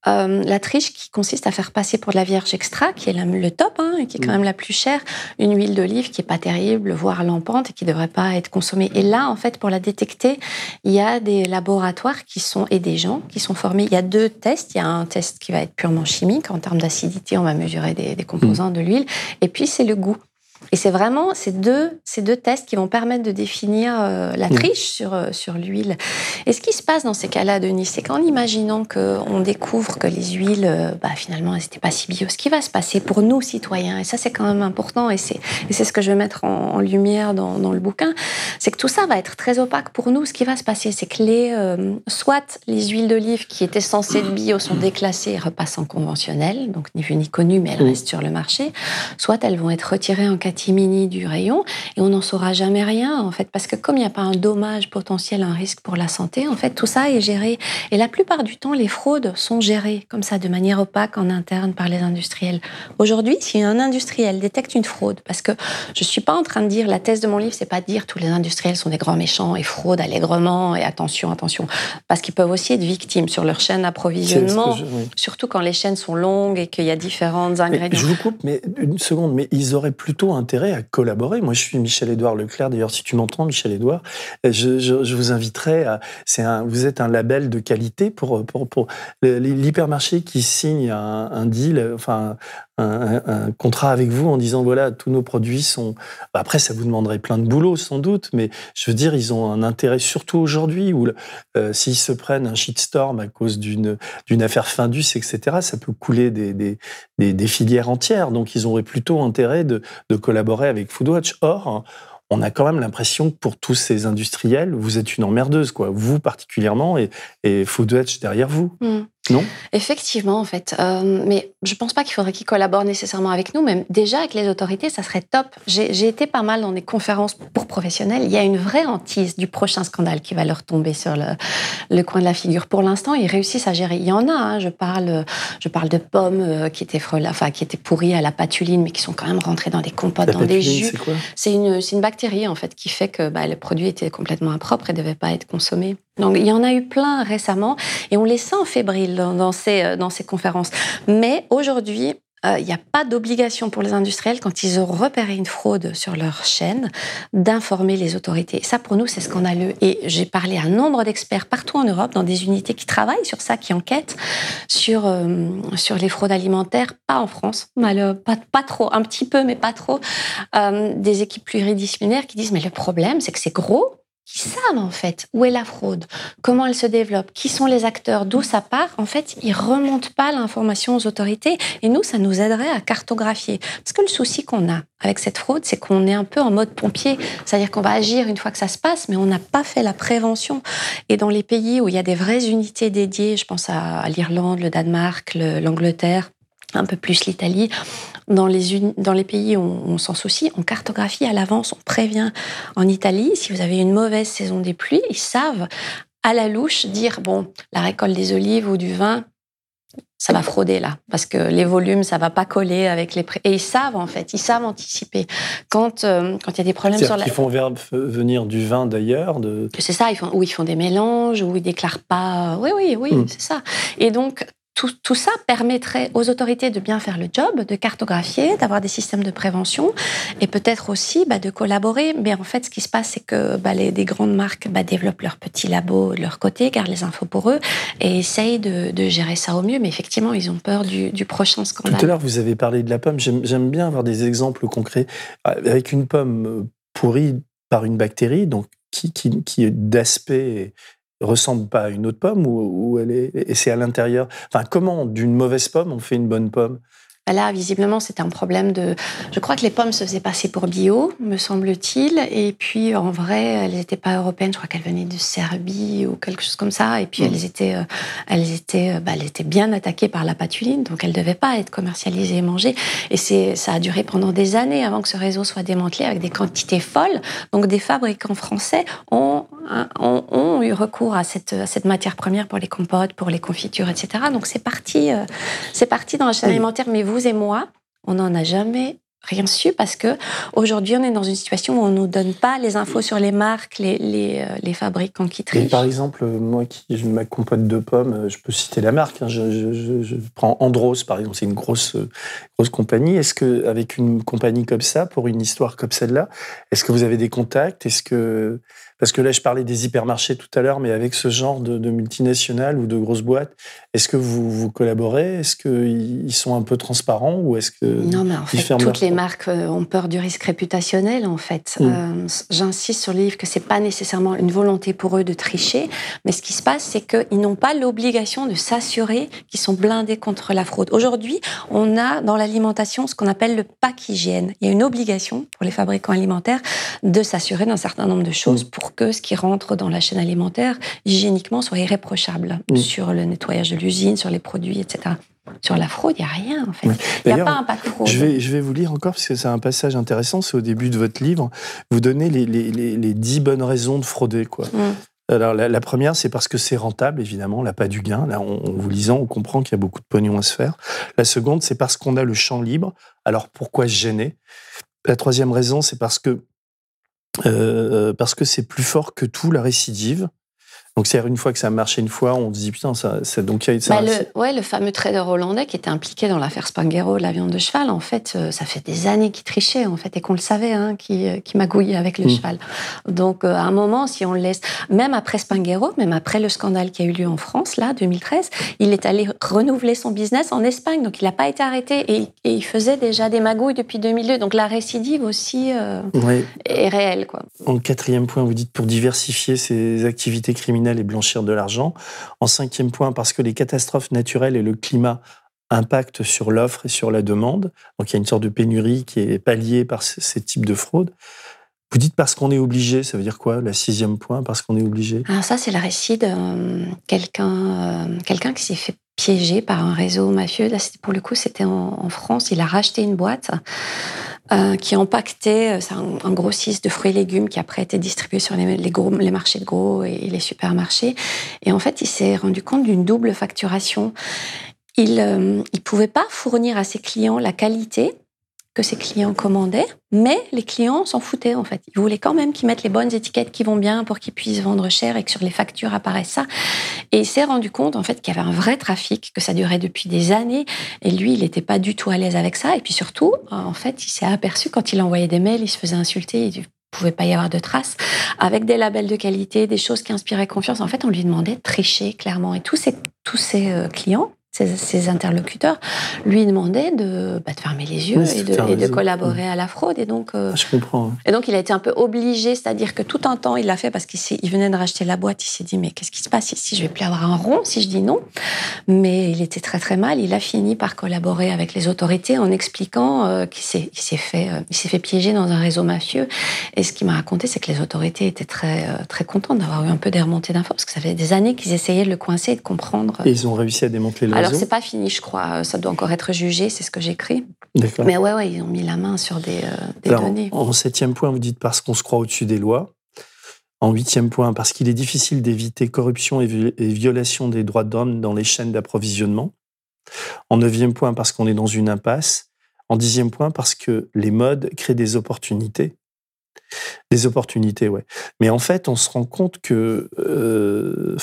euh, la triche qui consiste à faire passer pour de la vierge extra, qui est le top, hein, et qui est quand mm. même la plus chère, une huile d'olive qui est pas terrible, voire lampante, et qui devrait pas être consommée. Et là, en fait, pour la détecter, il y a des laboratoires qui sont, et des gens qui sont formés. Il y a deux tests. Il y a un test qui va être purement chimique. En termes d'acidité, on va mesurer des, des composants mm. de l'huile. Et puis, c'est le goût. Et c'est vraiment ces deux, ces deux tests qui vont permettre de définir euh, la triche sur, euh, sur l'huile. Et ce qui se passe dans ces cas-là, Denis, c'est qu'en imaginant qu'on découvre que les huiles, euh, bah, finalement, elles n'étaient pas si bio, ce qui va se passer pour nous, citoyens, et ça c'est quand même important, et c'est, ce que je vais mettre en, lumière dans, dans, le bouquin, c'est que tout ça va être très opaque pour nous. Ce qui va se passer, c'est que les, soit les huiles d'olive qui étaient censées être bio sont déclassées et repassent en conventionnel, donc ni vu ni connu, mais elles restent sur le marché, soit elles vont être retirées en catégorie mini du rayon et on n'en saura jamais rien en fait parce que comme il n'y a pas un dommage potentiel, un risque pour la santé, en fait tout ça est géré et la plupart du temps les fraudes sont gérées comme ça de manière opaque en interne par les industriels. Aujourd'hui, si un industriel détecte une fraude, parce que je suis pas en train de dire la thèse de mon livre, c'est pas de dire tous les industriels sont des grands méchants et fraudent allègrement et attention, attention, parce qu'ils peuvent aussi être victimes sur leur chaîne d'approvisionnement, surtout quand les chaînes sont longues et qu'il y a différentes ingrédients. je vous coupe, mais une seconde, mais ils auraient plutôt un intérêt à collaborer. Moi, je suis Michel-Édouard Leclerc. D'ailleurs, si tu m'entends, Michel-Édouard, je, je, vous inviterai à. Un, vous êtes un label de qualité pour, pour, pour l'hypermarché qui signe un, un deal, enfin, un, contrat avec vous en disant voilà, tous nos produits sont. Bah, après, ça vous demanderait plein de boulot sans doute, mais je veux dire, ils ont un intérêt surtout aujourd'hui où euh, s'ils se prennent un shitstorm à cause d'une d'une affaire Findus, etc., ça peut couler des, des, des, filières entières. Donc, ils auraient plutôt intérêt de, de collaborer avec Foodwatch. Or, on a quand même l'impression que pour tous ces industriels, vous êtes une emmerdeuse, quoi. Vous particulièrement et, Foodwatch derrière vous. Mm. Non? Effectivement, en fait. Euh, mais je pense pas qu'il faudrait qu'ils collaborent nécessairement avec nous. Même déjà avec les autorités, ça serait top. J'ai été pas mal dans des conférences pour professionnels. Il y a une vraie hantise du prochain scandale qui va leur tomber sur le, le coin de la figure. Pour l'instant, ils réussissent à gérer. Il y en a. Hein. Je parle, je parle de pommes euh, qui étaient enfin qui étaient pourries à la patuline, mais qui sont quand même rentrées dans des compotes, dans des jus. C'est une, une bactérie en fait qui fait que bah, le produit était complètement impropre et devait pas être consommé. Donc il y en a eu plein récemment et on les sent fébriles dans, ces, euh, dans ces conférences. Mais aujourd'hui, euh, il n'y a pas d'obligation pour les industriels, quand ils ont repéré une fraude sur leur chaîne, d'informer les autorités. ça, pour nous, c'est scandaleux. Et j'ai parlé à un nombre d'experts partout en Europe, dans des unités qui travaillent sur ça, qui enquêtent sur, euh, sur les fraudes alimentaires, pas en France, pas, pas trop, un petit peu, mais pas trop. des équipes pluridisciplinaires qui disent, mais le problème, c'est que c'est gros, qui savent en fait où est la fraude, comment elle se développe, qui sont les acteurs, d'où ça part, en fait, ils remontent pas l'information aux autorités. Et nous, ça nous aiderait à cartographier. Parce que le souci qu'on a avec cette fraude, c'est qu'on est un peu en mode pompier. C'est-à-dire qu'on va agir une fois que ça se passe, mais on n'a pas fait la prévention. Et dans les pays où il y a des vraies unités dédiées, je pense à, l'Irlande, le Danemark, l'Angleterre, un peu plus l'Italie. Dans les, dans les pays où on, s'en soucie, on cartographie à l'avance, on prévient. En Italie, si vous avez une mauvaise saison des pluies, ils savent à la louche dire bon, la récolte des olives ou du vin, ça va frauder là, parce que les volumes, ça va pas coller avec les prix. Et ils savent en fait, ils savent anticiper. Quand euh, quand il y a des problèmes sur la. Ils font venir du vin d'ailleurs. De... C'est ça, ils font, ou ils font des mélanges, ou ils déclarent pas. Oui, oui, oui, hmm. c'est ça. Et donc tout, ça permettrait aux autorités de bien faire le job, de cartographier, d'avoir des systèmes de prévention et peut-être aussi bah, de collaborer. Mais en fait, ce qui se passe, c'est que bah, les, des grandes marques bah, développent leurs petits labos de leur côté, gardent les infos pour eux et essayent de, gérer ça au mieux. Mais effectivement, ils ont peur du, prochain scandale. Tout à l'heure, vous avez parlé de la pomme. J'aime bien avoir des exemples concrets. Avec une pomme pourrie par une bactérie, donc qui, qui, qui d'aspect ressemble pas à une autre pomme ou, elle est et c'est à l'intérieur. Enfin, comment d'une mauvaise pomme on fait une bonne pomme? Là, visiblement, c'était un problème de. Je crois que les pommes se faisaient passer pour bio, me semble-t-il. Et puis, en vrai, elles n'étaient pas européennes. Je crois qu'elles venaient de Serbie ou quelque chose comme ça. Et puis, elles étaient, euh, elles étaient, euh, bah, elles étaient bien attaquées par la patuline, donc elles ne devaient pas être commercialisées et mangées. Et c'est, ça a duré pendant des années avant que ce réseau soit démantelé avec des quantités folles. Donc, des fabricants français ont, ont, ont eu recours à cette, à cette matière première pour les compotes, pour les confitures, etc. Donc, c'est parti, euh, c'est parti dans la chaîne alimentaire. Mais vous et moi, on n'en a jamais rien su parce que aujourd'hui on est dans une situation où on nous donne pas les infos sur les marques, les, les, euh, les fabricants qui trichent. par exemple, moi qui je ma compote de pommes, euh, je peux citer la marque. Hein, je, prends Andros par exemple, c'est une grosse grosse compagnie. Est-ce que avec une compagnie comme ça, pour une histoire comme celle-là, est-ce que vous avez des contacts? Est-ce que parce que là, je parlais des hypermarchés tout à l'heure, mais avec ce genre de, multinationales ou de grosses boîtes, est-ce que vous, vous collaborez? Est-ce qu'ils sont un peu transparents ou est-ce que non, mais en fait, toutes les marques euh, ont peur du risque réputationnel. En fait, mm. euh, j'insiste sur le livre que c'est pas nécessairement une volonté pour eux de tricher, mais ce qui se passe, c'est qu'ils n'ont pas l'obligation de s'assurer qu'ils sont blindés contre la fraude. Aujourd'hui, on a dans l'alimentation ce qu'on appelle le pack hygiène. Il y a une obligation pour les fabricants alimentaires de s'assurer d'un certain nombre de choses mm. pour que ce qui rentre dans la chaîne alimentaire, hygiéniquement, soit irréprochable mm. sur le nettoyage de l'usine, sur les produits, etc. Sur la fraude, il n'y a rien, en fait. Il n'y a pas un pack fraude. Je vais, je vais vous lire encore, parce que c'est un passage intéressant, c'est au début de votre livre. Vous donnez les, les, les, 10 bonnes raisons de frauder, quoi. Mm. Alors, la, première, c'est parce que c'est rentable, évidemment, là, pas du gain. Là, en vous lisant, on comprend qu'il y a beaucoup de pognon à se faire. La seconde, c'est parce qu'on a le champ libre. Alors, pourquoi se gêner? La troisième raison, c'est parce que parce que c'est plus fort que tout la récidive. Donc, c'est une fois que ça a marché une fois, on se dit putain, ça, ça donc il y a ça, bah, le, ouais, le fameux trader hollandais qui était impliqué dans l'affaire Spanghero, la viande de cheval, en fait, euh, ça fait des années qu'il trichait, en fait, et qu'on le savait, hein, qui, euh, qui magouillait avec le mm. cheval. Donc, euh, à un moment, si on le laisse, même après Spanghero, même après le scandale qui a eu lieu en France, là, 2013, il est allé renouveler son business en Espagne, donc il n'a pas été arrêté et, il faisait déjà des magouilles depuis 2002. Donc, la récidive aussi est réelle, quoi. En quatrième point, vous dites pour diversifier ses activités criminelles et blanchir de l'argent. En cinquième point, parce que les catastrophes naturelles et le climat impactent sur l'offre et sur la demande. Donc il y a une sorte de pénurie qui est palliée par ces types de fraudes. Vous dites parce qu'on est obligé, ça veut dire quoi, la sixième point, parce qu'on est obligé? Alors ça, c'est le récit de euh, euh, quelqu'un qui s'est fait piéger par un réseau mafieux. Là, pour le coup, c'était en, France. Il a racheté une boîte euh, qui empaquetait, c'est un, grossiste de fruits et légumes qui après été distribué sur les, les, marchés de gros et les supermarchés. Et en fait, il s'est rendu compte d'une double facturation. Il ne pouvait pas fournir à ses clients la qualité que ses clients commandaient, mais les clients s'en foutaient en fait. Ils voulaient quand même qu'ils mettent les bonnes étiquettes qui vont bien pour qu'ils puissent vendre cher et que sur les factures apparaisse ça. Et il s'est rendu compte en fait qu'il y avait un vrai trafic, que ça durait depuis des années, et lui, il n'était pas du tout à l'aise avec ça. Et puis surtout, en fait, il s'est aperçu quand il envoyait des mails, il se faisait insulter, il pouvait pas y avoir de traces, avec des labels de qualité, des choses qui inspiraient confiance. En fait, on lui demandait de tricher clairement. Et tous ces, tous ces euh, clients ses, interlocuteurs, lui demandaient de, bah, de fermer les yeux et, de, collaborer à la fraude. Et donc, euh, je comprends. Et donc, il a été un peu obligé, c'est-à-dire que tout un temps, il l'a fait parce qu'il venait de racheter la boîte. Il s'est dit, mais qu'est-ce qui se passe ici? Je vais plus avoir un rond si je dis non. Mais il était très très mal. Il a fini par collaborer avec les autorités en expliquant euh, qu'il s'est fait, euh, il s'est fait piéger dans un réseau mafieux. Et ce qu'il m'a raconté, c'est que les autorités étaient très très contentes d'avoir eu un peu des remontées d'infos parce que ça fait des années qu'ils essayaient de le coincer et de comprendre. Et ils ont réussi à démanteler le alors, c'est pas fini, je crois. Ça doit encore être jugé, c'est ce que j'écris. Mais ouais, ouais, ils ont mis la main sur des, euh, données. En septième point, vous dites parce qu'on se croit au-dessus des lois. En huitième point, parce qu'il est difficile d'éviter corruption et, violation des droits de l'homme dans les chaînes d'approvisionnement. En neuvième point, parce qu'on est dans une impasse. En dixième point, parce que les modes créent des opportunités. Des opportunités, ouais. Mais en fait, on se rend compte que, euh,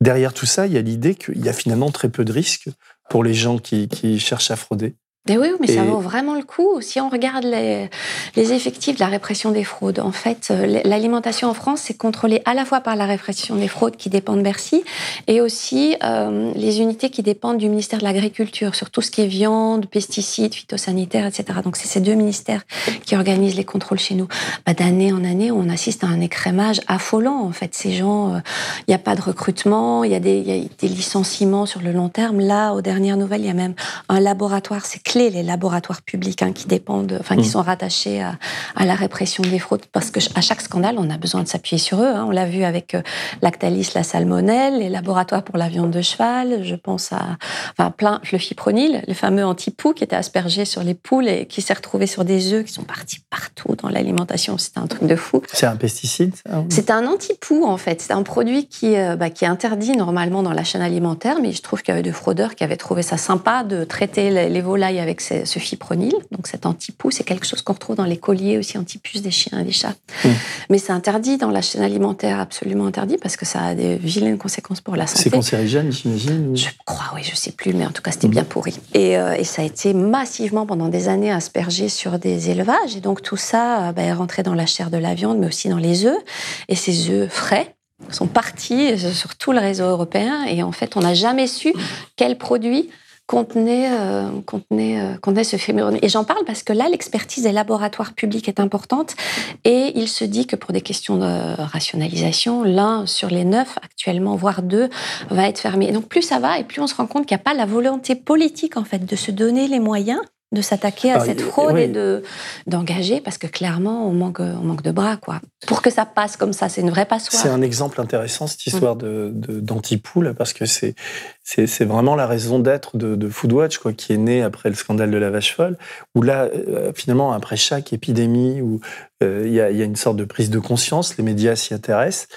derrière tout ça, il y a l'idée qu'il y a finalement très peu de risques pour les gens qui cherchent à frauder oui, mais ça vaut vraiment le coup. Si on regarde les, effectifs de la répression des fraudes, en fait, euh, l'alimentation en France, c'est contrôlé à la fois par la répression des fraudes qui dépend de Bercy et aussi euh, les unités qui dépendent du ministère de l'Agriculture sur tout ce qui est viande, pesticides, phytosanitaires, etc. Donc, c'est ces deux ministères qui organisent les contrôles chez nous. Bah, d'année en année, on assiste à un écrémage affolant. En fait, ces gens, euh, il n'y a pas de recrutement, il y, a des licenciements sur le long terme. Là, aux dernières nouvelles, il y a même un laboratoire, c'est clair les laboratoires publics hein, qui dépendent, enfin qui mmh. sont rattachés à, la répression des fraudes, parce que à chaque scandale, on a besoin de s'appuyer sur eux. Hein. On l'a vu avec euh, Lactalis, la salmonelle, les laboratoires pour la viande de cheval. Je pense à, enfin plein, le fipronil, le fameux anti-poux qui était aspergé sur les poules et qui s'est retrouvé sur des œufs qui sont partis partout dans l'alimentation. C'était un truc de fou. C'est un pesticide. C'est un anti-poux en fait. C'est un produit qui, euh, bah, qui est interdit normalement dans la chaîne alimentaire, mais je trouve qu'il y avait des fraudeurs qui avaient trouvé ça sympa de traiter les volailles avec ce fipronil. Donc cet antipou, c'est quelque chose qu'on retrouve dans les colliers aussi antipuces des chiens et des chats. Mmh. Mais c'est interdit dans la chaîne alimentaire, absolument interdit, parce que ça a des vilaines conséquences pour la santé. C'est cancérigène, j'imagine Je crois, oui, je sais plus, mais en tout cas, c'était bien pourri. Et, euh, et, ça a été massivement pendant des années aspergé sur des élevages. Et donc tout ça euh, ben, est rentré dans la chair de la viande, mais aussi dans les œufs. Et ces œufs frais, sont partis sur tout le réseau européen et en fait on n'a jamais su quel produit contenait, euh, contenait, euh, contenait ce fémur. Et j'en parle parce que là, l'expertise des laboratoires publics est importante et il se dit que pour des questions de rationalisation, l'un sur les neuf actuellement, voire deux, va être fermé. Et donc plus ça va et plus on se rend compte qu'il n'y a pas la volonté politique en fait de se donner les moyens de s'attaquer à cette fraude et de d'engager parce que clairement on manque on manque de bras quoi. Pour que ça passe comme ça c'est une vraie passoire. C'est un exemple intéressant cette histoire de d'antipoule parce que c'est c'est vraiment la raison d'être de, de, Foodwatch quoi qui est né après le scandale de la vache folle où là euh, finalement après chaque épidémie où euh, il y, a, y, a, une sorte de prise de conscience les médias s'y intéressent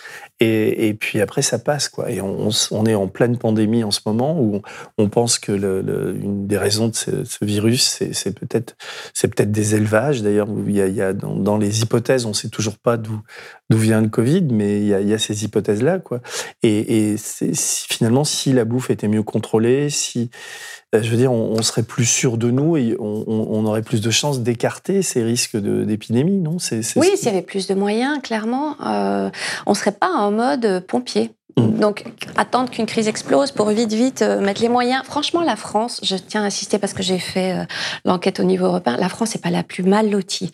et, puis après, ça passe, quoi. Et on, est en pleine pandémie en ce moment où on, pense que le, une des raisons de ce, virus, c'est peut-être peut-être des élevages. D'ailleurs, il y a, dans, les hypothèses, on sait toujours pas d'où vient le Covid, mais il y a, ces hypothèses-là, quoi. Et, finalement, si la bouffe était mieux contrôlée, si je veux dire, on, serait plus sûr de nous et on, aurait plus de chances d'écarter ces risques d'épidémie, non? Oui, s'il y avait plus de moyens, clairement, euh, on ne serait pas en mode pompier. Mmh. Donc, attendre qu'une crise explose pour vite, vite euh, mettre les moyens. Franchement, la France, je tiens à insister parce que j'ai fait l'enquête au niveau européen, la France n'est pas la plus mal lotie.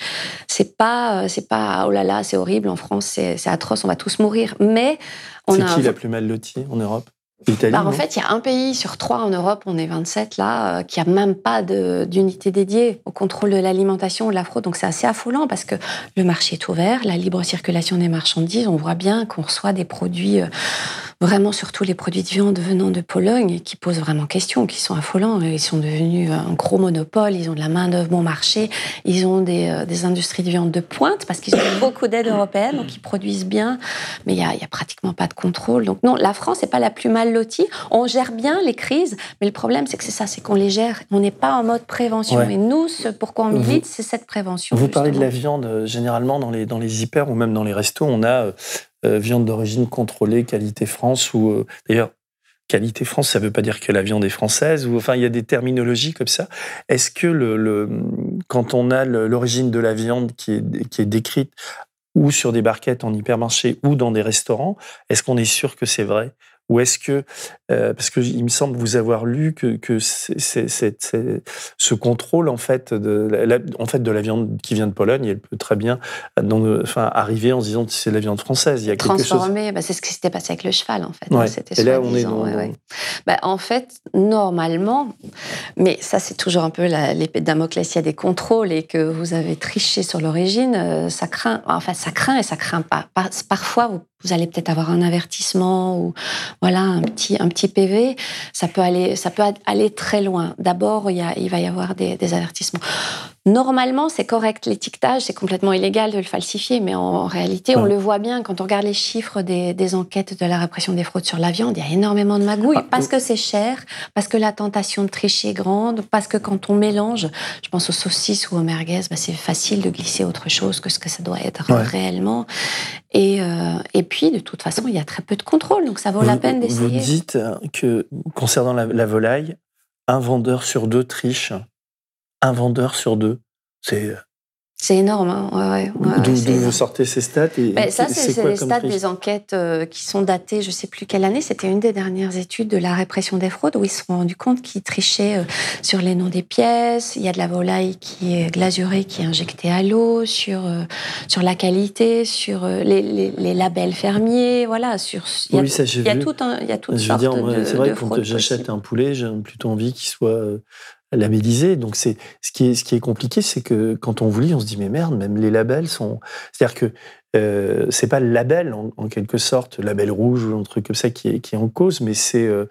C'est pas, c'est pas, oh là là, c'est horrible en France, c'est atroce, on va tous mourir. Mais on a. C'est qui la plus mal lotie en Europe? Bah, en fait, il y a un pays sur trois en Europe, on est 27 là, euh, qui a même pas d'unité dédiée au contrôle de l'alimentation ou de la fraude. Donc c'est assez affolant parce que le marché est ouvert, la libre circulation des marchandises, on voit bien qu'on reçoit des produits euh, vraiment surtout les produits de viande venant de Pologne qui posent vraiment question, qui sont affolants. Ils sont devenus un gros monopole, ils ont de la main-d'œuvre bon marché, ils ont des, euh, des, industries de viande de pointe parce qu'ils ont beaucoup d'aide européenne, donc ils produisent bien, mais il n'y a, a, pratiquement pas de contrôle. Donc non, la France n'est pas la plus mal On gère bien les crises, mais le problème, c'est que c'est ça, c'est qu'on les gère. On n'est pas en mode prévention. Et nous, ce pourquoi on milite, c'est cette prévention. Vous parlez de la viande, euh, généralement, dans les, dans les hyper ou même dans les restos, on a euh, euh, viande d'origine contrôlée, qualité France, ou euh, d'ailleurs, qualité France, ça ne veut pas dire que la viande est française, ou enfin, il y a des terminologies comme ça. Est-ce que le, quand on a l'origine de la viande qui est, qui est décrite ou sur des barquettes en hypermarché ou dans des restaurants, est-ce qu'on est sûr que c'est vrai? Ou est-ce que, euh, parce qu'il me semble vous avoir lu que, que c'est, ce contrôle en fait, de la, en fait de la viande qui vient de Pologne, elle peut très bien enfin, arriver en se disant que c'est de la viande française. Il y a Transformé, chose... bah, c'est ce qui s'était passé avec le cheval en fait. Ouais. C'était Et là, on est dans... Bah, en fait, normalement, mais ça c'est toujours un peu l'épée de Damoclès, il y a des contrôles et que vous avez triché sur l'origine, euh, ça craint, enfin ça craint et ça craint pas. Parfois, vous vous allez peut-être avoir un avertissement ou voilà un petit un petit PV. Ça peut aller très loin. D'abord, il, va y avoir des avertissements. Normalement, c'est correct. L'étiquetage, c'est complètement illégal de le falsifier, mais en, réalité, on le voit bien quand on regarde les chiffres des, des, enquêtes de la répression des fraudes sur la viande. Il y a énormément de magouilles ah, parce que c'est cher, parce que la tentation de tricher est grande, parce que quand on mélange, je pense aux saucisses ou aux merguez, bah, c'est facile de glisser autre chose que ce que ça doit être réellement. Et, euh, et puis, de toute façon, il y a très peu de contrôle, donc ça vaut la peine d'essayer. Vous dites que, concernant la, volaille, un vendeur sur deux triche. Un vendeur sur deux. C'est c'est énorme, hein ouais, ouais, D'où vous sortez ces stats et ben, Ça, c'est les stats des enquêtes euh, qui sont datées, je ne sais plus quelle année. C'était une des dernières études de la répression des fraudes où ils se sont rendus compte qu'ils trichaient euh, sur les noms des pièces. Il y a de la volaille qui est glazurée, qui est injectée à l'eau, sur euh, sur la qualité, sur les, les, labels fermiers, voilà. Sur il y a, oui, ça j'ai Il y a tout un, il y a toute je veux dire, c'est vrai que quand j'achète un poulet, j'ai plutôt envie qu'il soit labellisé. Donc c'est ce qui est ce qui est compliqué, c'est que quand on vous lit, on se dit mais merde, même les labels sont. C'est-à-dire que euh, c'est pas le label en, quelque sorte, label rouge ou un truc comme ça qui est qui est en cause, mais c'est euh,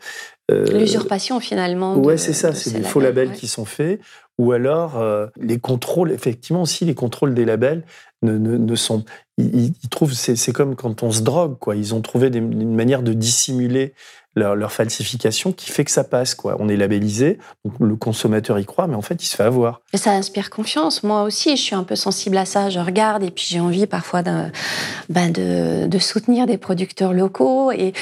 euh l'usurpation finalement. Ouais, c'est ça, c'est des faux labels qui sont faits. Ou alors euh, les contrôles, effectivement aussi les contrôles des labels ne, ne, ne sont. Ils, ils trouvent c'est comme quand on se drogue quoi. Ils ont trouvé des, une manière de dissimuler leur, falsification qui fait que ça passe. Quoi. On est labellisé, le consommateur y croit, mais en fait, il se fait avoir. Ça inspire confiance. Moi aussi, je suis un peu sensible à ça. Je regarde et puis j'ai envie parfois de, ben soutenir des producteurs locaux. Et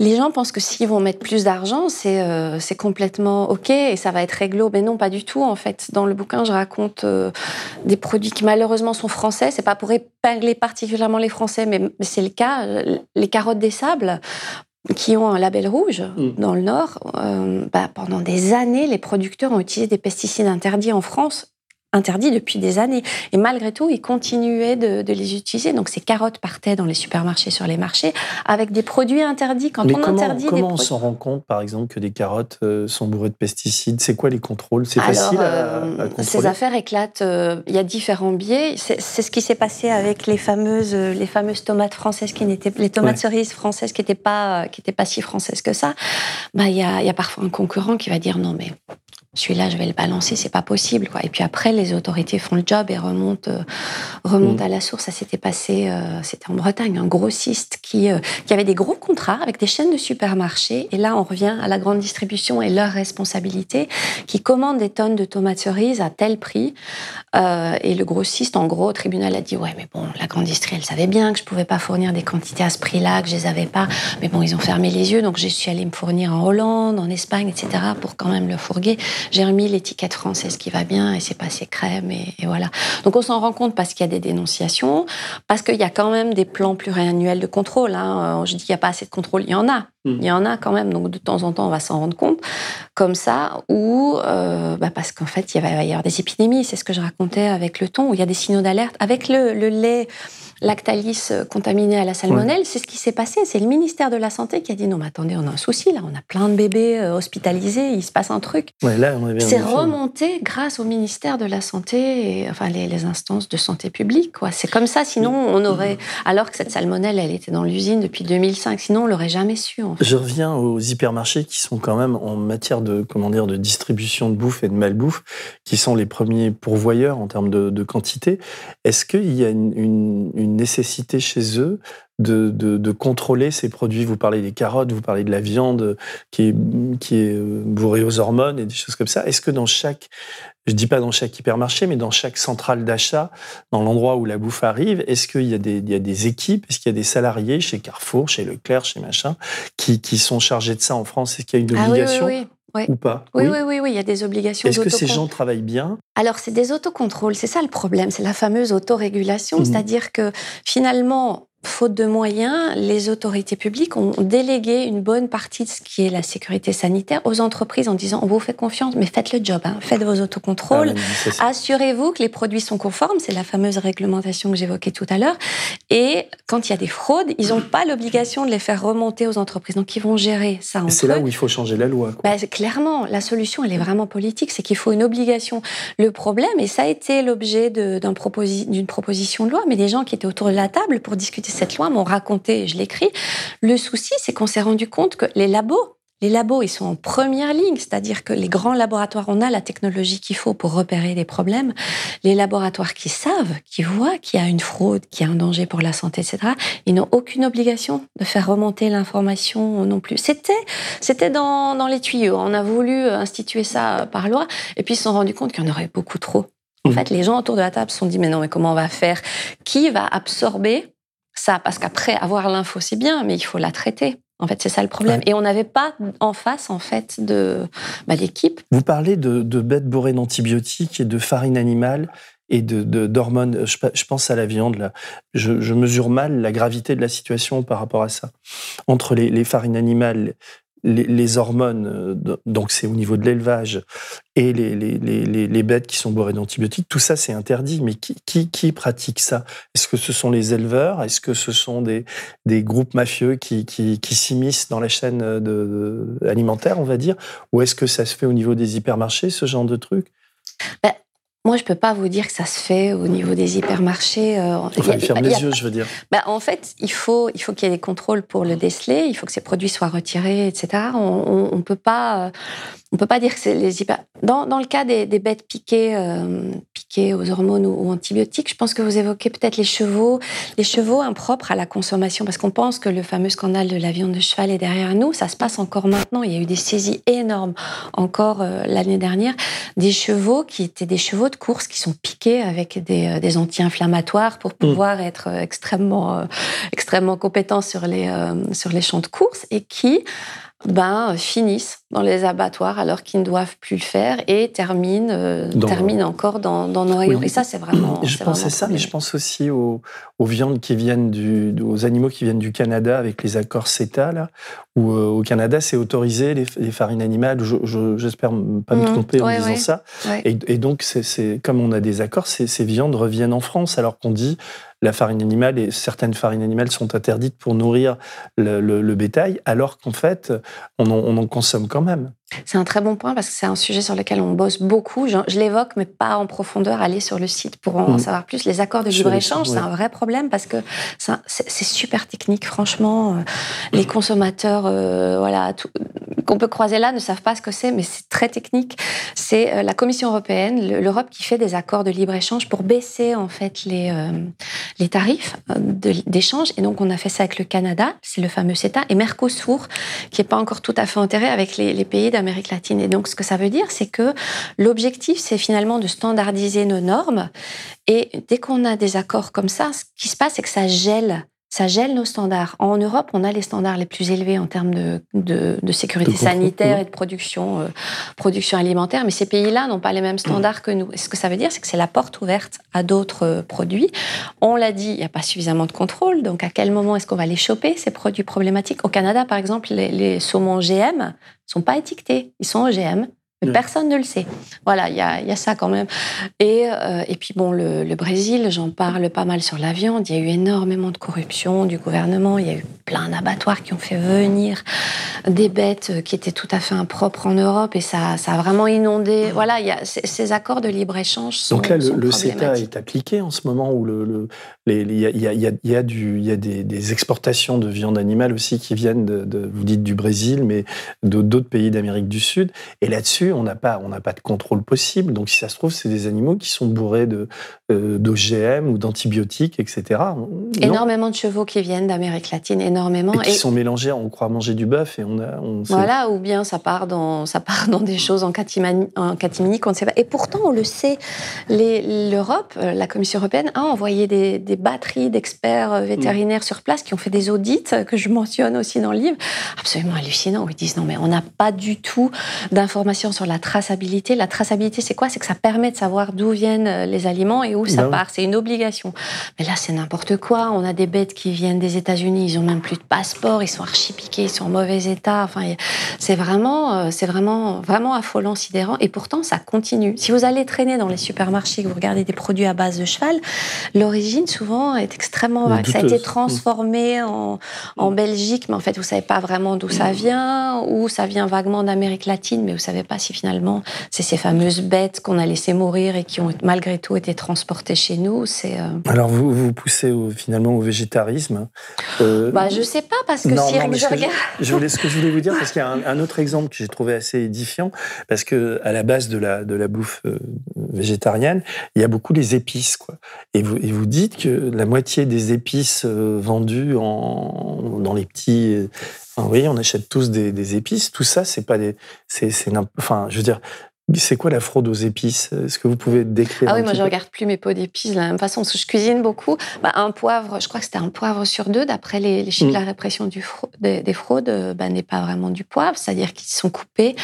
les gens pensent que s'ils vont mettre plus d'argent, c'est euh, complètement OK et ça va être réglo. Mais non, pas du tout, en fait. Dans le bouquin, je raconte euh, des produits qui malheureusement sont français. C'est pas pour épingler particulièrement les Français, mais c'est le cas. Les carottes des sables, qui ont un label rouge mm. dans le Nord, euh, bah, pendant des années, les producteurs ont utilisé des pesticides interdits en France interdit depuis des années. Et malgré tout, ils continuaient de, les utiliser. Donc ces carottes partaient dans les supermarchés, sur les marchés, avec des produits interdits. Quand on comment, interdit comment on s'en rend compte, par exemple, que des carottes euh, sont bourrées de pesticides? C'est quoi les contrôles? C'est facile à, euh, contrôler? Ces affaires éclatent. Euh, il y a différents biais. C'est ce qui s'est passé avec les fameuses, les fameuses tomates françaises qui n'étaient, les tomates cerises françaises qui n'étaient pas, qui pas si françaises que ça. Bah, il y a, y a parfois un concurrent qui va dire non mais celui-là, je vais le balancer, c'est pas possible. Quoi. Et puis après, les autorités font le job et remontent, euh, remontent mm. à la source. Ça s'était passé, euh, c'était en Bretagne, un grossiste qui, euh, qui avait des gros contrats avec des chaînes de supermarchés. Et là, on revient à la grande distribution et leur responsabilité, qui commande des tonnes de tomates cerises à tel prix. et le grossiste, en gros, au tribunal a dit Ouais, mais bon, la grande distribution, elle savait bien que je pouvais pas fournir des quantités à ce prix-là, que je les avais pas. Mais bon, ils ont fermé les yeux, donc je suis allée me fournir en Hollande, en Espagne, etc., pour quand même le fourguer j'ai remis l'étiquette française qui va bien et c'est passé crème et, voilà. Donc on s'en rend compte parce qu'il y a des dénonciations, parce qu'il y a quand même des plans pluriannuels de contrôle. Hein. Je dis qu'il n'y a pas assez de contrôle, il y en a. Hmm. Il y en a quand même, donc de temps en temps on va s'en rendre compte, comme ça, ou euh, bah parce qu'en fait il va y avoir des épidémies, c'est ce que je racontais avec le thon, où il y a des signaux d'alerte. Avec le, le lait Lactalis euh, contaminé à la salmonelle, c'est ce qui s'est passé. C'est le ministère de la Santé qui a dit non, mais attendez, on a un souci là, on a plein de bébés euh, hospitalisés, il se passe un truc. c'est remonté grâce au ministère de la Santé et enfin les, instances de santé publique. C'est comme ça, sinon on aurait. Alors que cette salmonelle, elle était dans l'usine depuis 2005, sinon on l'aurait jamais su. Je reviens aux hypermarchés qui sont quand même en matière de comment dire de distribution de bouffe et de malbouffe, qui sont les premiers pourvoyeurs en termes de, quantité. Est-ce qu'il y a une nécessité chez eux de, de, contrôler ces produits. Vous parlez des carottes, vous parlez de la viande qui est, qui est euh, bourrée aux hormones et des choses comme ça. Est-ce que dans chaque, je dis pas dans chaque hypermarché, mais dans chaque centrale d'achat, dans l'endroit où la bouffe arrive, est-ce qu'il y, a des, il y a des équipes, est-ce qu'il y a des salariés chez Carrefour, chez Leclerc, chez machin, qui, qui sont chargés de ça en France? Est-ce qu'il y a une ah obligation oui, oui, oui. Ou pas oui, oui, oui, oui, il y a des obligations. Est-ce que ces gens travaillent bien? Alors, c'est des autocontrôles. C'est ça le problème. C'est la fameuse autorégulation. Mmh. C'est-à-dire que finalement, faute de moyens, les autorités publiques ont délégué une bonne partie de ce qui est la sécurité sanitaire aux entreprises en disant on vous fait confiance, mais faites le job, hein, faites vos autocontrôles, ah, assurez-vous que les produits sont conformes, c'est la fameuse réglementation que j'évoquais tout à l'heure. Et quand il y a des fraudes, ils n'ont pas l'obligation de les faire remonter aux entreprises, donc ils vont gérer ça. C'est là où il faut changer la loi. Bah, clairement, la solution, elle est vraiment politique, c'est qu'il faut une obligation. Le problème, et ça a été l'objet d'une proposition de loi, mais des gens qui étaient autour de la table pour discuter cette loi m'ont raconté, je l'écris. Le souci, c'est qu'on s'est rendu compte que les labos, les labos, ils sont en première ligne, c'est-à-dire que les grands laboratoires, on a la technologie qu'il faut pour repérer les problèmes. Les laboratoires qui savent, qui voient qu'il y a une fraude, qu'il y a un danger pour la santé, etc., ils n'ont aucune obligation de faire remonter l'information non plus. C'était, c'était dans, dans les tuyaux. On a voulu instituer ça par loi, et puis ils se sont rendus compte qu'il y en aurait beaucoup trop. En mmh. fait, les gens autour de la table se sont dit, mais non, mais comment on va faire? Qui va absorber ça, parce qu'après, avoir l'info, c'est bien, mais il faut la traiter. En fait, c'est ça le problème. Et on n'avait pas en face, en fait, de bah, l'équipe. Vous parlez de, bêtes bourrées d'antibiotiques et de farine animale et de d'hormones. Je, pense à la viande. Là. Je, mesure mal la gravité de la situation par rapport à ça. Entre les, les farines animales, les, hormones, euh, donc c'est au niveau de l'élevage, et les, les, bêtes qui sont bourrées d'antibiotiques, tout ça c'est interdit. Mais qui, qui, pratique ça? Est-ce que ce sont les éleveurs? Est-ce que ce sont des, des groupes mafieux qui, qui, s'immiscent dans la chaîne alimentaire, on va dire? Ou est-ce que ça se fait au niveau des hypermarchés, ce genre de truc ben, moi, je peux pas vous dire que ça se fait au niveau des hypermarchés. Euh, enfin, il ferme les yeux, je veux dire. Bah, en fait, il faut, il faut qu'il y ait des contrôles pour le déceler. Il faut que ces produits soient retirés, etc. On, ne peut pas, euh, on peut pas dire que c'est les hyper. Dans, dans, le cas des, des bêtes piquées, euh, piquées aux hormones ou, antibiotiques, je pense que vous évoquez peut-être les chevaux, les chevaux impropres à la consommation, parce qu'on pense que le fameux scandale de la viande de cheval est derrière nous. Ça se passe encore maintenant. Il y a eu des saisies énormes encore euh, l'année dernière, des chevaux qui étaient des chevaux de course qui sont piqués avec des, euh, des anti-inflammatoires pour mmh. pouvoir être extrêmement, extrêmement compétents sur les, sur les champs de course et qui ben, finissent dans les abattoirs alors qu'ils ne doivent plus le faire et terminent, euh, terminent encore dans, nos rayons. Et ça, c'est vraiment. Je pense à ça, mais je pense aussi aux, viandes qui viennent du, aux animaux qui viennent du Canada avec les accords CETA, là, où euh, au Canada, c'est autorisé les, farines animales. J'espère ne pas me mmh. tromper en disant ça. Et, donc, c'est comme on a des accords, ces viandes reviennent en France alors qu'on dit la farine animale et certaines farines animales sont interdites pour nourrir le, bétail, alors qu'en fait, on en, consomme quand fram henne. C'est un très bon point parce que c'est un sujet sur lequel on bosse beaucoup. Je, l'évoque, mais pas en profondeur. Allez sur le site pour en mmh. savoir plus. Les accords de libre-échange, c'est un vrai problème parce que c'est super technique. Franchement, euh, les consommateurs, euh, voilà, qu'on peut croiser là ne savent pas ce que c'est, mais c'est très technique. C'est euh, la Commission européenne, l'Europe qui fait des accords de libre-échange pour baisser en fait les, les tarifs d'échange. Et donc, on a fait ça avec le Canada, c'est le fameux CETA, et Mercosur, qui n'est pas encore tout à fait enterré avec les, les pays d'Amérique latine. Et donc, ce que ça veut dire, c'est que l'objectif, c'est finalement de standardiser nos normes. Et dès qu'on a des accords comme ça, ce qui se passe, c'est que ça gèle ça gèle nos standards. En Europe, on a les standards les plus élevés en termes de, de, sécurité sanitaire et de production, euh, production alimentaire, mais ces pays-là n'ont pas les mêmes standards que nous. Et ce que ça veut dire, c'est que c'est la porte ouverte à d'autres euh, produits. On l'a dit, il n'y a pas suffisamment de contrôle, donc à quel moment est-ce qu'on va les choper, ces produits problématiques? Au Canada, par exemple, les, les saumons GM sont pas étiquetés, ils sont OGM. Mais personne ne le sait. Voilà, il y a, y a, ça quand même. Et, euh, et puis bon, le, le Brésil, j'en parle pas mal sur la viande. Il y a eu énormément de corruption du gouvernement. Il y a eu plein d'abattoirs qui ont fait venir des bêtes qui étaient tout à fait impropres en Europe. Et ça, ça a vraiment inondé. Voilà, il y a, ces accords de libre-échange sont Donc là, le, le CETA est appliqué en ce moment où le, le il y a, y, a, y, a du, y a des, des, exportations de viande animale aussi qui viennent, de, de vous dites du Brésil, mais d'autres pays d'Amérique du Sud. Et là-dessus, on n'a pas, on pas de contrôle possible. Donc, si ça se trouve, c'est des animaux qui sont bourrés euh, d'OGM ou d'antibiotiques, etc. Énormément de chevaux qui viennent d'Amérique latine, énormément. Et qui sont mélangés, on croit manger du bœuf et on a. voilà, ou bien ça part dans, ça part dans des choses en catimini, en catimini qu'on ne sait pas. Et pourtant, on le sait, l'Europe, euh, la Commission européenne a envoyé des, des batteries d'experts euh, vétérinaires sur place qui ont fait des audits que je mentionne aussi dans le livre, absolument hallucinants. Où ils disent non mais on n'a pas du tout d'informations sur la traçabilité. La traçabilité, c'est quoi? C'est que ça permet de savoir d'où viennent euh, les aliments et où ça oui. part. C'est une obligation. Mais là, c'est n'importe quoi. On a des bêtes qui viennent des États-Unis, ils ont même plus de passeport, ils sont archi piqués, ils sont en mauvais état. Enfin, c'est vraiment, euh, c'est vraiment, vraiment affolant, sidérant. Et pourtant, ça continue. Si vous allez traîner dans les supermarchés, que vous regardez des produits à base de cheval, l'origine souvent est extrêmement vague. Ça a été transformé en, en Belgique, mais en fait, vous savez pas vraiment d'où ça vient, ou ça vient vaguement d'Amérique latine, mais vous savez pas si finalement c'est ces fameuses bêtes qu'on a laissées mourir et qui ont malgré tout été transportées chez nous. C'est, euh, Alors, vous vous poussez au- finalement au végétarisme. Euh, bah, je sais pas parce que Non, si non, je regarde. Je voulais, ce que je voulais vous dire, parce qu'il y a un, un autre exemple que j'ai trouvé assez édifiant, parce que à la base de la, de la bouffe euh, végétarienne, il y a beaucoup les épices, quoi. Et vous, et vous dites que la moitié des épices euh, vendues en, dans les petits, enfin, oui, on achète tous des, des épices. Tout ça, c'est pas des, c'est, enfin, je veux dire, c'est quoi la fraude aux épices? Est-ce que vous pouvez décrire Ah oui, moi je regarde plus mes pots d'épices de la même façon parce que je cuisine beaucoup. Bah, un poivre, je crois que c'était un poivre sur deux d'après les, les chiffres Mm. de la répression du des, des fraudes, euh, bah, n'est pas vraiment du poivre, c'est-à-dire qu'ils sont coupés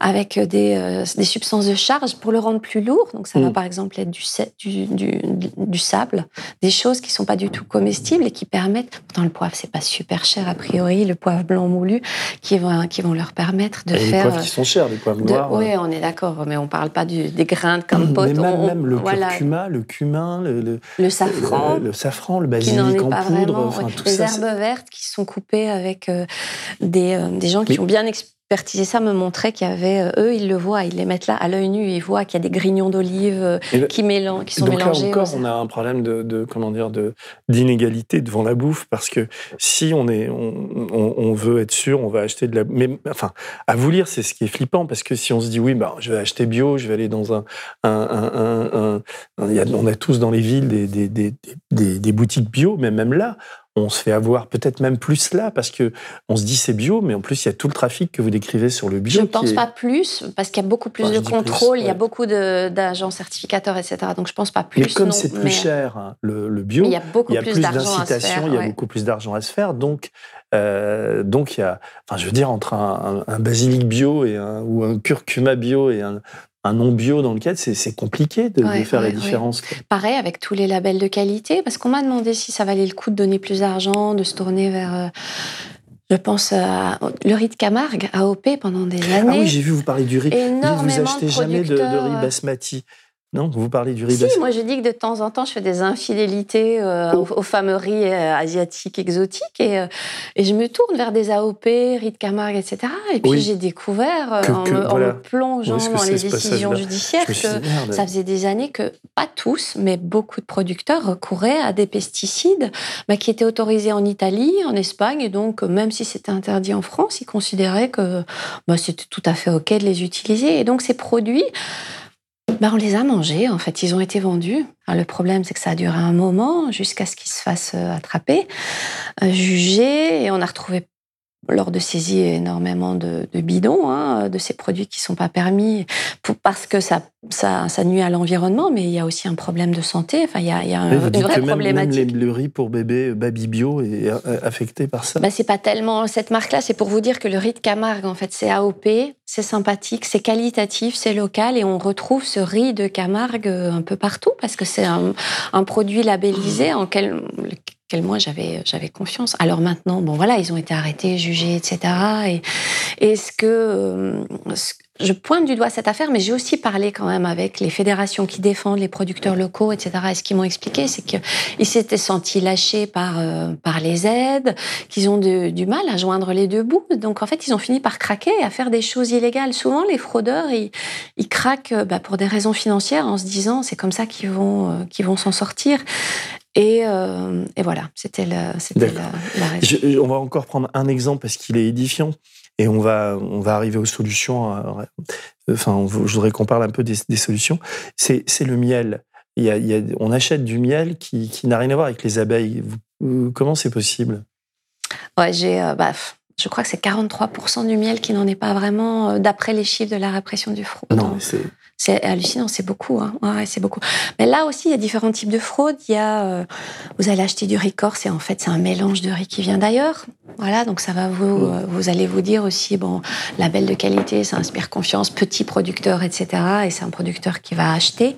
avec des, euh, des substances de charge pour le rendre plus lourd. Donc ça va Mm. par exemple être du, sa- du, du, du sable, des choses qui sont pas du tout comestibles et qui permettent. Pourtant le poivre c'est pas super cher a priori, le poivre blanc moulu qui vont qui vont leur permettre de Et les faire. poivres qui sont chers, les poivres noirs. oui, on est d'accord, mais on parle pas du- des grains de compote. mais même, on- même le voilà, curcuma, le cumin, le, le- le safran. le, le safran, le basilic en poudre, vraiment. enfin ouais. tout Les ça. herbes vertes qui sont coupées avec euh, des, euh, des gens qui Mais- ont bien ça me montraient qu'il y avait, euh, eux, ils le voient, ils les mettent là à l'œil nu, ils voient qu'il y a des grignons d'olive euh, qui, mélan- qui sont Donc là mélangés. encore, on a un problème de, de comment dire de d'inégalité devant la bouffe parce que si on est on, on- on veut être sûr, on va acheter de la mais enfin à vous lire c'est ce qui est flippant parce que si on se dit oui bah je vais acheter bio, je vais aller dans un on a tous dans les villes des des, des, des, des boutiques bio mais même là on se fait avoir peut-être même plus là parce que on se dit c'est bio mais en plus il y a tout le trafic que vous décrivez sur le bio. Je ne pense est- pas plus, parce qu'il y a beaucoup plus Enfin, de plus, contrôle, il y a beaucoup d'agents certificateurs, etc. Donc je ne pense pas plus. mais comme c'est plus mais- cher hein, le, le bio, il y a beaucoup y a plus, d'incitation, il y a ouais. beaucoup plus d'argent à se faire. Donc, euh, donc il y a, enfin, je veux dire, entre un, un- un basilic bio et un, ou un curcuma bio et un, un non bio dans lequel c'est c'est compliqué de, faire ouais, la différence. Pareil avec tous les labels de qualité, parce qu'on m'a demandé si ça valait le coup de donner plus d'argent, de se tourner vers. euh, je pense à le riz de Camargue, AOP, pendant des années. Ah oui, j'ai vu vous parler du riz. Énormément vous achetez de jamais de, riz euh, basmati. Non, vous parlez du riz Si, moi je dis que de temps en temps je fais des infidélités euh, aux, aux fameux riz euh, asiatiques exotiques et, euh, et je me tourne vers des AOP, riz de Camargue, etc. Et puis Oui. j'ai découvert Que- en, que- me, en voilà. me plongeant dans les décisions judiciaires que dit, ça faisait des années que, pas tous, mais beaucoup de producteurs recouraient à des pesticides bah, qui étaient autorisés en Italie, en Espagne, et donc même si c'était interdit en France, ils considéraient que bah, c'était tout à fait OK de les utiliser. Et donc ces produits, bah, on les a mangés, en fait, ils ont été vendus. Alors, le problème, c'est que ça a duré un moment jusqu'à ce qu'ils se fassent euh, attraper, euh, juger, et on a retrouvé lors de saisie énormément de, de bidons, hein, de ces produits qui sont pas permis, pour- parce que ça, ça, ça nuit à l'environnement, mais il y a aussi un problème de santé. Enfin, il y a, il y a un- une vraie même, même problématique. les- le riz pour bébé euh, Baby Bio est euh, affecté par ça. Bah, c'est pas tellement cette marque-là, c'est pour vous dire que le riz de Camargue, en fait, c'est AOP, c'est sympathique, c'est qualitatif, c'est local, et on retrouve ce riz de Camargue euh, un peu partout parce que c'est un, un produit labellisé en quel, lequel moi j'avais j'avais confiance. Alors maintenant, bon voilà, ils ont été arrêtés, jugés, etc. Et est-ce que euh, ce- je pointe du doigt cette affaire, mais j'ai aussi parlé quand même avec les fédérations qui défendent les producteurs locaux, etc. Et ce qu'ils m'ont expliqué, c'est qu'ils s'étaient sentis lâchés par, euh, par les aides, qu'ils ont du mal à joindre les deux bouts. Donc en fait, ils ont fini par craquer et à faire des choses illégales. Souvent, les fraudeurs, ils, ils craquent euh, bah, pour des raisons financières en se disant c'est comme ça qu'ils vont, euh, qu'ils vont s'en sortir. Et, euh, et voilà, c'était la, la, on va encore prendre un exemple parce qu'il est édifiant et on va, on va arriver aux solutions. euh, Enfin, je voudrais qu'on parle un peu des, des solutions. C'est le miel. Il y a, il y a- on achète du miel qui, qui n'a rien à voir avec les abeilles. Vous- comment c'est possible? Ouais, j'ai. euh, bah, je crois que c'est 43% du miel qui n'en est pas vraiment, euh, d'après les chiffres de la répression du fraude. Non, c'est c'est hallucinant, c'est beaucoup. Hein. Ouais, c'est beaucoup. Mais là aussi, il y a différents types de fraudes. Il y a, euh, vous allez acheter du riz corse et en fait, c'est un mélange de riz qui vient d'ailleurs. Voilà, donc ça va vous, mm. euh, vous allez vous dire aussi, bon, label de qualité, ça inspire confiance, petit producteur, etc. Et c'est un producteur qui va acheter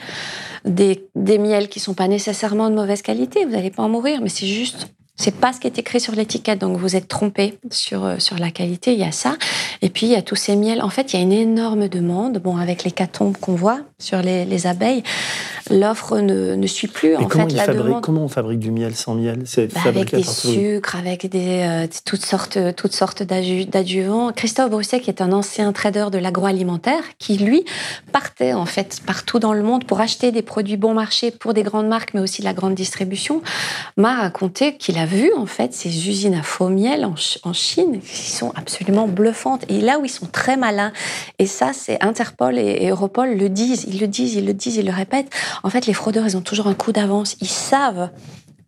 des, des miels qui sont pas nécessairement de mauvaise qualité. Vous n'allez pas en mourir, mais c'est juste c'est pas ce qui est écrit sur l'étiquette, donc vous êtes trompé sur, euh, sur la qualité, il y a ça. Et puis il y a tous ces miels. En fait, il y a une énorme demande. Bon, avec les catombes qu'on voit sur les, les abeilles, l'offre ne, ne, suit plus. en comment, fait, la demande... comment on fabrique du miel sans miel? C'est bah, Avec des sucres, avec des, euh, toutes sortes, toutes sortes d'adjuvants. Christophe Brousset, qui est un ancien trader de l'agroalimentaire, qui lui partait en fait partout dans le monde pour acheter des produits bon marché pour des grandes marques, mais aussi la grande distribution, m'a raconté qu'il avait vu en fait ces usines à faux miel en, Chine qui sont absolument bluffantes et là où ils sont très malins et ça c'est Interpol et, Europol le disent, ils le disent, ils le disent, ils le répètent. En fait, les fraudeurs ils ont toujours un coup d'avance, ils savent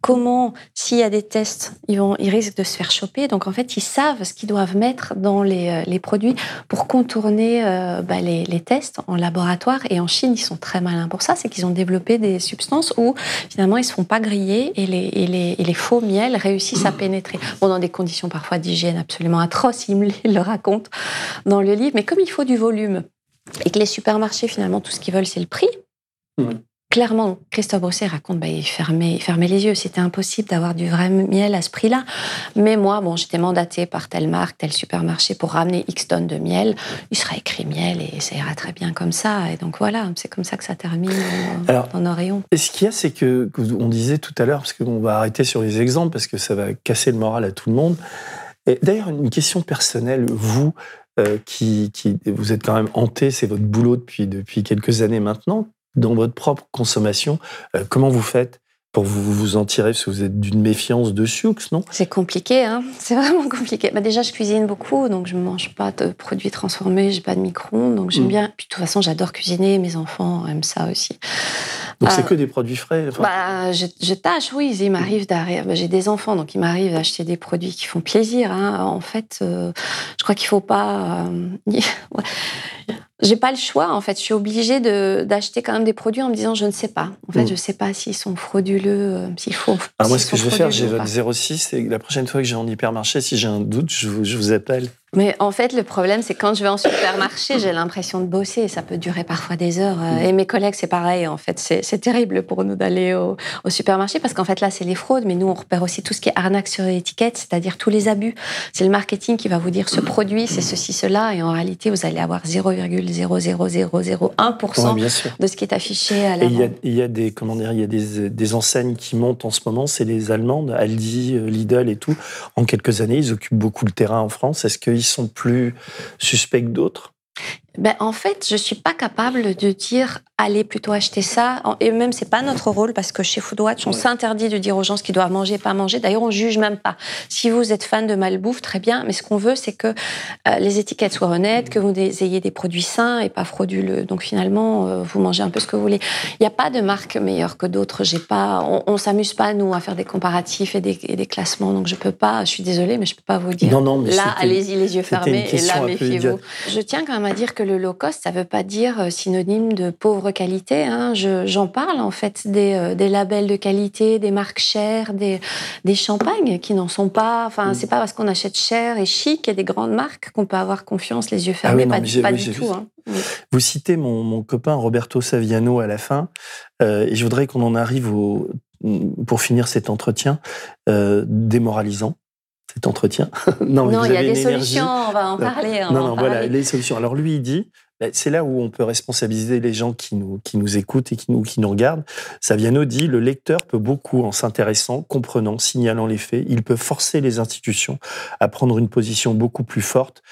comment, s'il y a des tests, ils, vont, ils risquent de se faire choper. Donc, en fait, ils savent ce qu'ils doivent mettre dans les, euh, les produits pour contourner euh, bah, les, les, tests en laboratoire. Et en Chine, ils sont très malins pour ça. C'est qu'ils ont développé des substances où, finalement, ils ne se font pas griller et les, et les, et les faux miels réussissent à pénétrer. Bon, dans des conditions parfois d'hygiène absolument atroces, ils me le racontent dans le livre. Mais comme il faut du volume et que les supermarchés, finalement, tout ce qu'ils veulent, c'est le prix clairement, Christophe Brosset raconte, bah, il, fermait, les yeux. C'était impossible d'avoir du vrai miel à ce prix-là. Mais moi, bon, j'étais mandatée par telle marque, tel supermarché pour ramener X tonnes de miel. Il sera écrit miel et ça ira très bien comme ça. Et donc voilà, c'est comme ça que ça termine dans nos rayons. Et ce qu'il y a, c'est que, on disait tout à l'heure, parce qu'on va arrêter sur les exemples, parce que ça va casser le moral à tout le monde. Et d'ailleurs, une question personnelle, vous, euh, qui, qui, vous êtes quand même hanté, c'est votre boulot depuis, depuis quelques années maintenant dans votre propre consommation. Euh, comment vous faites pour vous, vous en tirer? Parce que vous êtes d'une méfiance de Sioux, non? C'est compliqué, hein c'est vraiment compliqué. Bah déjà, je cuisine beaucoup, donc je ne mange pas de produits transformés, j'ai pas de micro-ondes, donc j'aime mm. bien. Puis de toute façon, j'adore cuisiner, mes enfants aiment ça aussi. Donc c'est euh, que des produits frais bah, je, tâche, oui. Il m'arrive d'arriver. Bah, j'ai des enfants, donc il m'arrive d'acheter des produits qui font plaisir. Hein. En fait, euh, je crois qu'il faut pas. j'ai pas le choix en fait. Je suis obligée d'acheter quand même des produits en me disant je ne sais pas. En fait, mm. je sais pas s'ils sont frauduleux, euh, s'il faut. Alors moi, ce que je vais faire, j'ai votre 06 et la prochaine fois que j'ai en hypermarché, si j'ai un doute, je je vous appelle. Mais en fait, le problème, c'est quand je vais en supermarché, j'ai l'impression de bosser. Ça peut durer parfois des heures. Euh, et mes collègues, c'est pareil. En fait, c'est terrible pour nous d'aller au, supermarché parce qu'en fait, là, c'est les fraudes. Mais nous, on repère aussi tout ce qui est arnaque sur l'étiquette, c'est-à-dire tous les abus. C'est le marketing qui va vous dire ce produit, c'est ceci, cela. Et en réalité, vous allez avoir 0,00001% de ce qui est affiché à l'avant. Il y a des, comment dire, il y a des, des enseignes qui montent en ce moment. C'est les Allemandes, Aldi, Lidl et tout. En quelques années, ils occupent beaucoup le terrain en France. Est-ce qu'ils sont plus suspects que d'autres ben, en fait, je suis pas capable de dire allez plutôt acheter ça. Et même c'est pas notre rôle parce que chez Foodwatch, on s'interdit de dire aux gens ce qu'ils doivent manger, pas manger. D'ailleurs, on juge même pas. Si vous êtes fan de malbouffe, très bien. Mais ce qu'on veut, c'est que euh, les étiquettes soient honnêtes, que vous ayez des produits sains et pas frauduleux. Donc finalement, euh, vous mangez un peu ce que vous voulez. Il n'y a pas de marque meilleure que d'autres. J'ai pas, on, on s'amuse pas nous à faire des comparatifs et des, des, classements. Donc je peux pas. Je suis désolée, mais je peux pas vous dire. Non, non, mais là, allez-y les yeux fermés et là, méfiez-vous. Je tiens quand même à dire que le low cost, ça ne veut pas dire euh, synonyme de pauvre qualité. Hein. J'en parle en fait euh, des, labels de qualité, des marques chères, des, des champagnes qui n'en sont pas. Enfin, mm. c'est pas parce qu'on achète cher et chic et des grandes marques qu'on peut avoir confiance, les yeux fermés. Ah pas, du tout. Hein. Vous citez mon, copain Roberto Saviano à la fin, euh, et je voudrais qu'on en arrive au, pour finir cet entretien démoralisant cet entretien. non, non il y a des solutions, on va en parler. non, non, voilà, les solutions. Alors lui, il dit, bah, c'est là où on peut responsabiliser les gens qui nous, qui nous écoutent et qui nous, qui nous regardent. Saviano dit, le lecteur peut beaucoup, en s'intéressant, comprenant, signalant les faits, il peut forcer les institutions à prendre une position beaucoup plus forte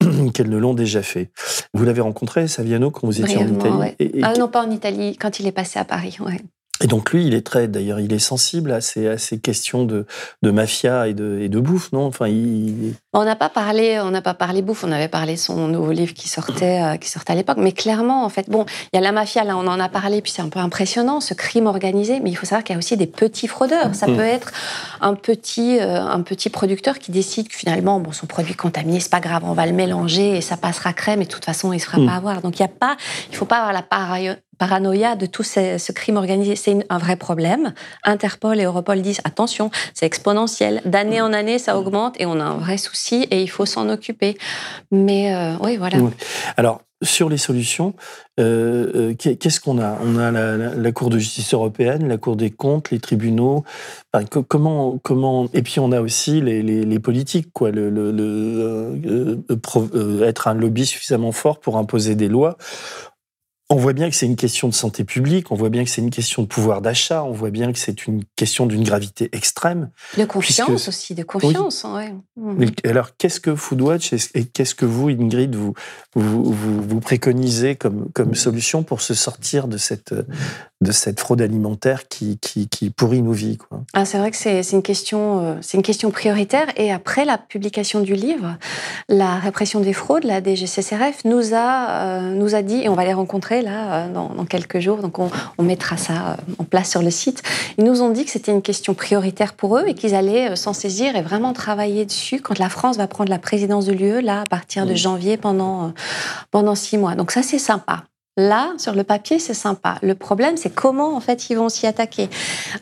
qu'elles ne l'ont déjà fait. Vous l'avez rencontré, Saviano, quand vous étiez en Italie Ah non, pas en Italie, quand il est passé à Paris, ouais. Et donc lui, il est très, d'ailleurs, il est sensible à ces, à ces questions de, de mafia et de, et de bouffe, non? Enfin, il... On n'a pas parlé, on n'a pas parlé bouffe. On avait parlé son nouveau livre qui sortait, euh, qui sortait à l'époque. Mais clairement, en fait, bon, il y a la mafia là, on en a parlé, puis c'est un peu impressionnant, ce crime organisé. Mais il faut savoir qu'il y a aussi des petits fraudeurs. Ça mm. peut être un petit, euh, un petit producteur qui décide que finalement, bon, son produit contaminé, c'est pas grave, on va le mélanger et ça passera crème. Et de toute façon, il se fera mm. pas avoir. Donc il y a pas, il faut pas avoir la paranoïa de tout ce, crime organisé. C'est un vrai problème. Interpol et Europol disent attention, c'est exponentiel. D'année en année, ça augmente et on a un vrai souci et il faut s'en occuper. Mais euh, oui, voilà. Alors, sur les solutions, euh, euh, qu'est-ce qu'on a? On a la, Cour de justice européenne, la Cour des comptes, les tribunaux. comment, comment Et puis on a aussi les, politiques, quoi. Être un lobby suffisamment fort pour imposer des lois. On voit bien que c'est une question de santé publique, on voit bien que c'est une question de pouvoir d'achat, on voit bien que c'est une question d'une gravité extrême. De confiance aussi, de confiance. Mmh. Alors, qu'est-ce que Foodwatch et qu'est-ce que vous, Ingrid, vous, vous, vous, préconisez comme, comme solution pour se sortir de cette, de cette fraude alimentaire qui, qui, qui pourrit nos vies quoi? Ah, C'est vrai que c'est une, question, euh, une question prioritaire. Et après la publication du livre, la répression des fraudes, la DGCCRF, nous a, euh, nous a dit, et on va les rencontrer, là, euh, dans, quelques jours. Donc, on, mettra ça euh, en place sur le site. Ils nous ont dit que c'était une question prioritaire pour eux et qu'ils allaient euh, s'en saisir et vraiment travailler dessus quand la France va prendre la présidence de l'UE, là, à partir de janvier, pendant, pendant six mois. Donc, ça, c'est sympa. Là, sur le papier, c'est sympa. Le problème, c'est comment en fait ils vont s'y attaquer.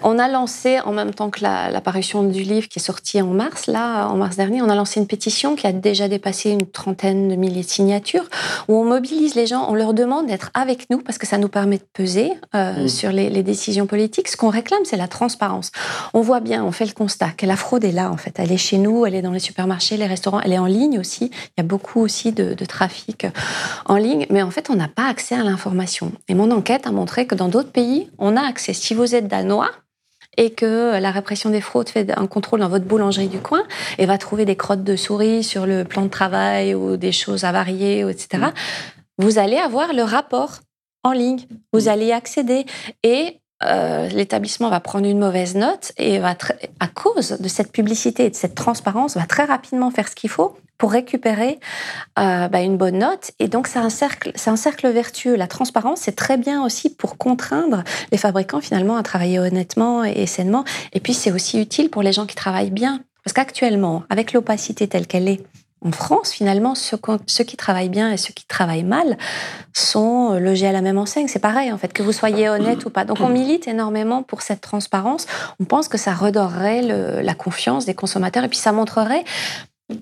On a lancé en même temps que l'apparition du livre qui est sorti en mars, là, en mars dernier, on a lancé une pétition qui a déjà dépassé une trentaine de milliers de signatures, où on mobilise les gens, on leur demande d'être avec nous parce que ça nous permet de peser euh, mmh. sur les, décisions politiques. Ce qu'on réclame, c'est la transparence. On voit bien, on fait le constat que la fraude est là en fait. Elle est chez nous, elle est dans les supermarchés, les restaurants, elle est en ligne aussi. Il y a beaucoup aussi de, de trafic en ligne, mais en fait, on n'a pas accès à l'information. Et mon enquête a montré que dans d'autres pays, on a accès. Si vous êtes danois, et que la répression des fraudes fait un contrôle dans votre boulangerie du coin et va trouver des crottes de souris sur le plan de travail ou des choses avariées, etc., mm. vous allez avoir le rapport en ligne. Vous mm. allez y accéder. Et euh, l'établissement va prendre une mauvaise note et va, à cause de cette publicité et de cette transparence, va très rapidement faire ce qu'il faut pour récupérer euh, bah, une bonne note. Et donc, c'est un cercle, vertueux. La transparence, c'est très bien aussi pour contraindre les fabricants finalement à travailler honnêtement et sainement. Et puis, c'est aussi utile pour les gens qui travaillent bien. Parce qu'actuellement, avec l'opacité telle qu'elle est, en France, finalement, ceux, qui travaillent bien et ceux qui travaillent mal sont euh, logés à la même enseigne. C'est pareil, en fait, que vous soyez honnête ou pas. Donc, on milite énormément pour cette transparence. On pense que ça redorerait la confiance des consommateurs et puis ça montrerait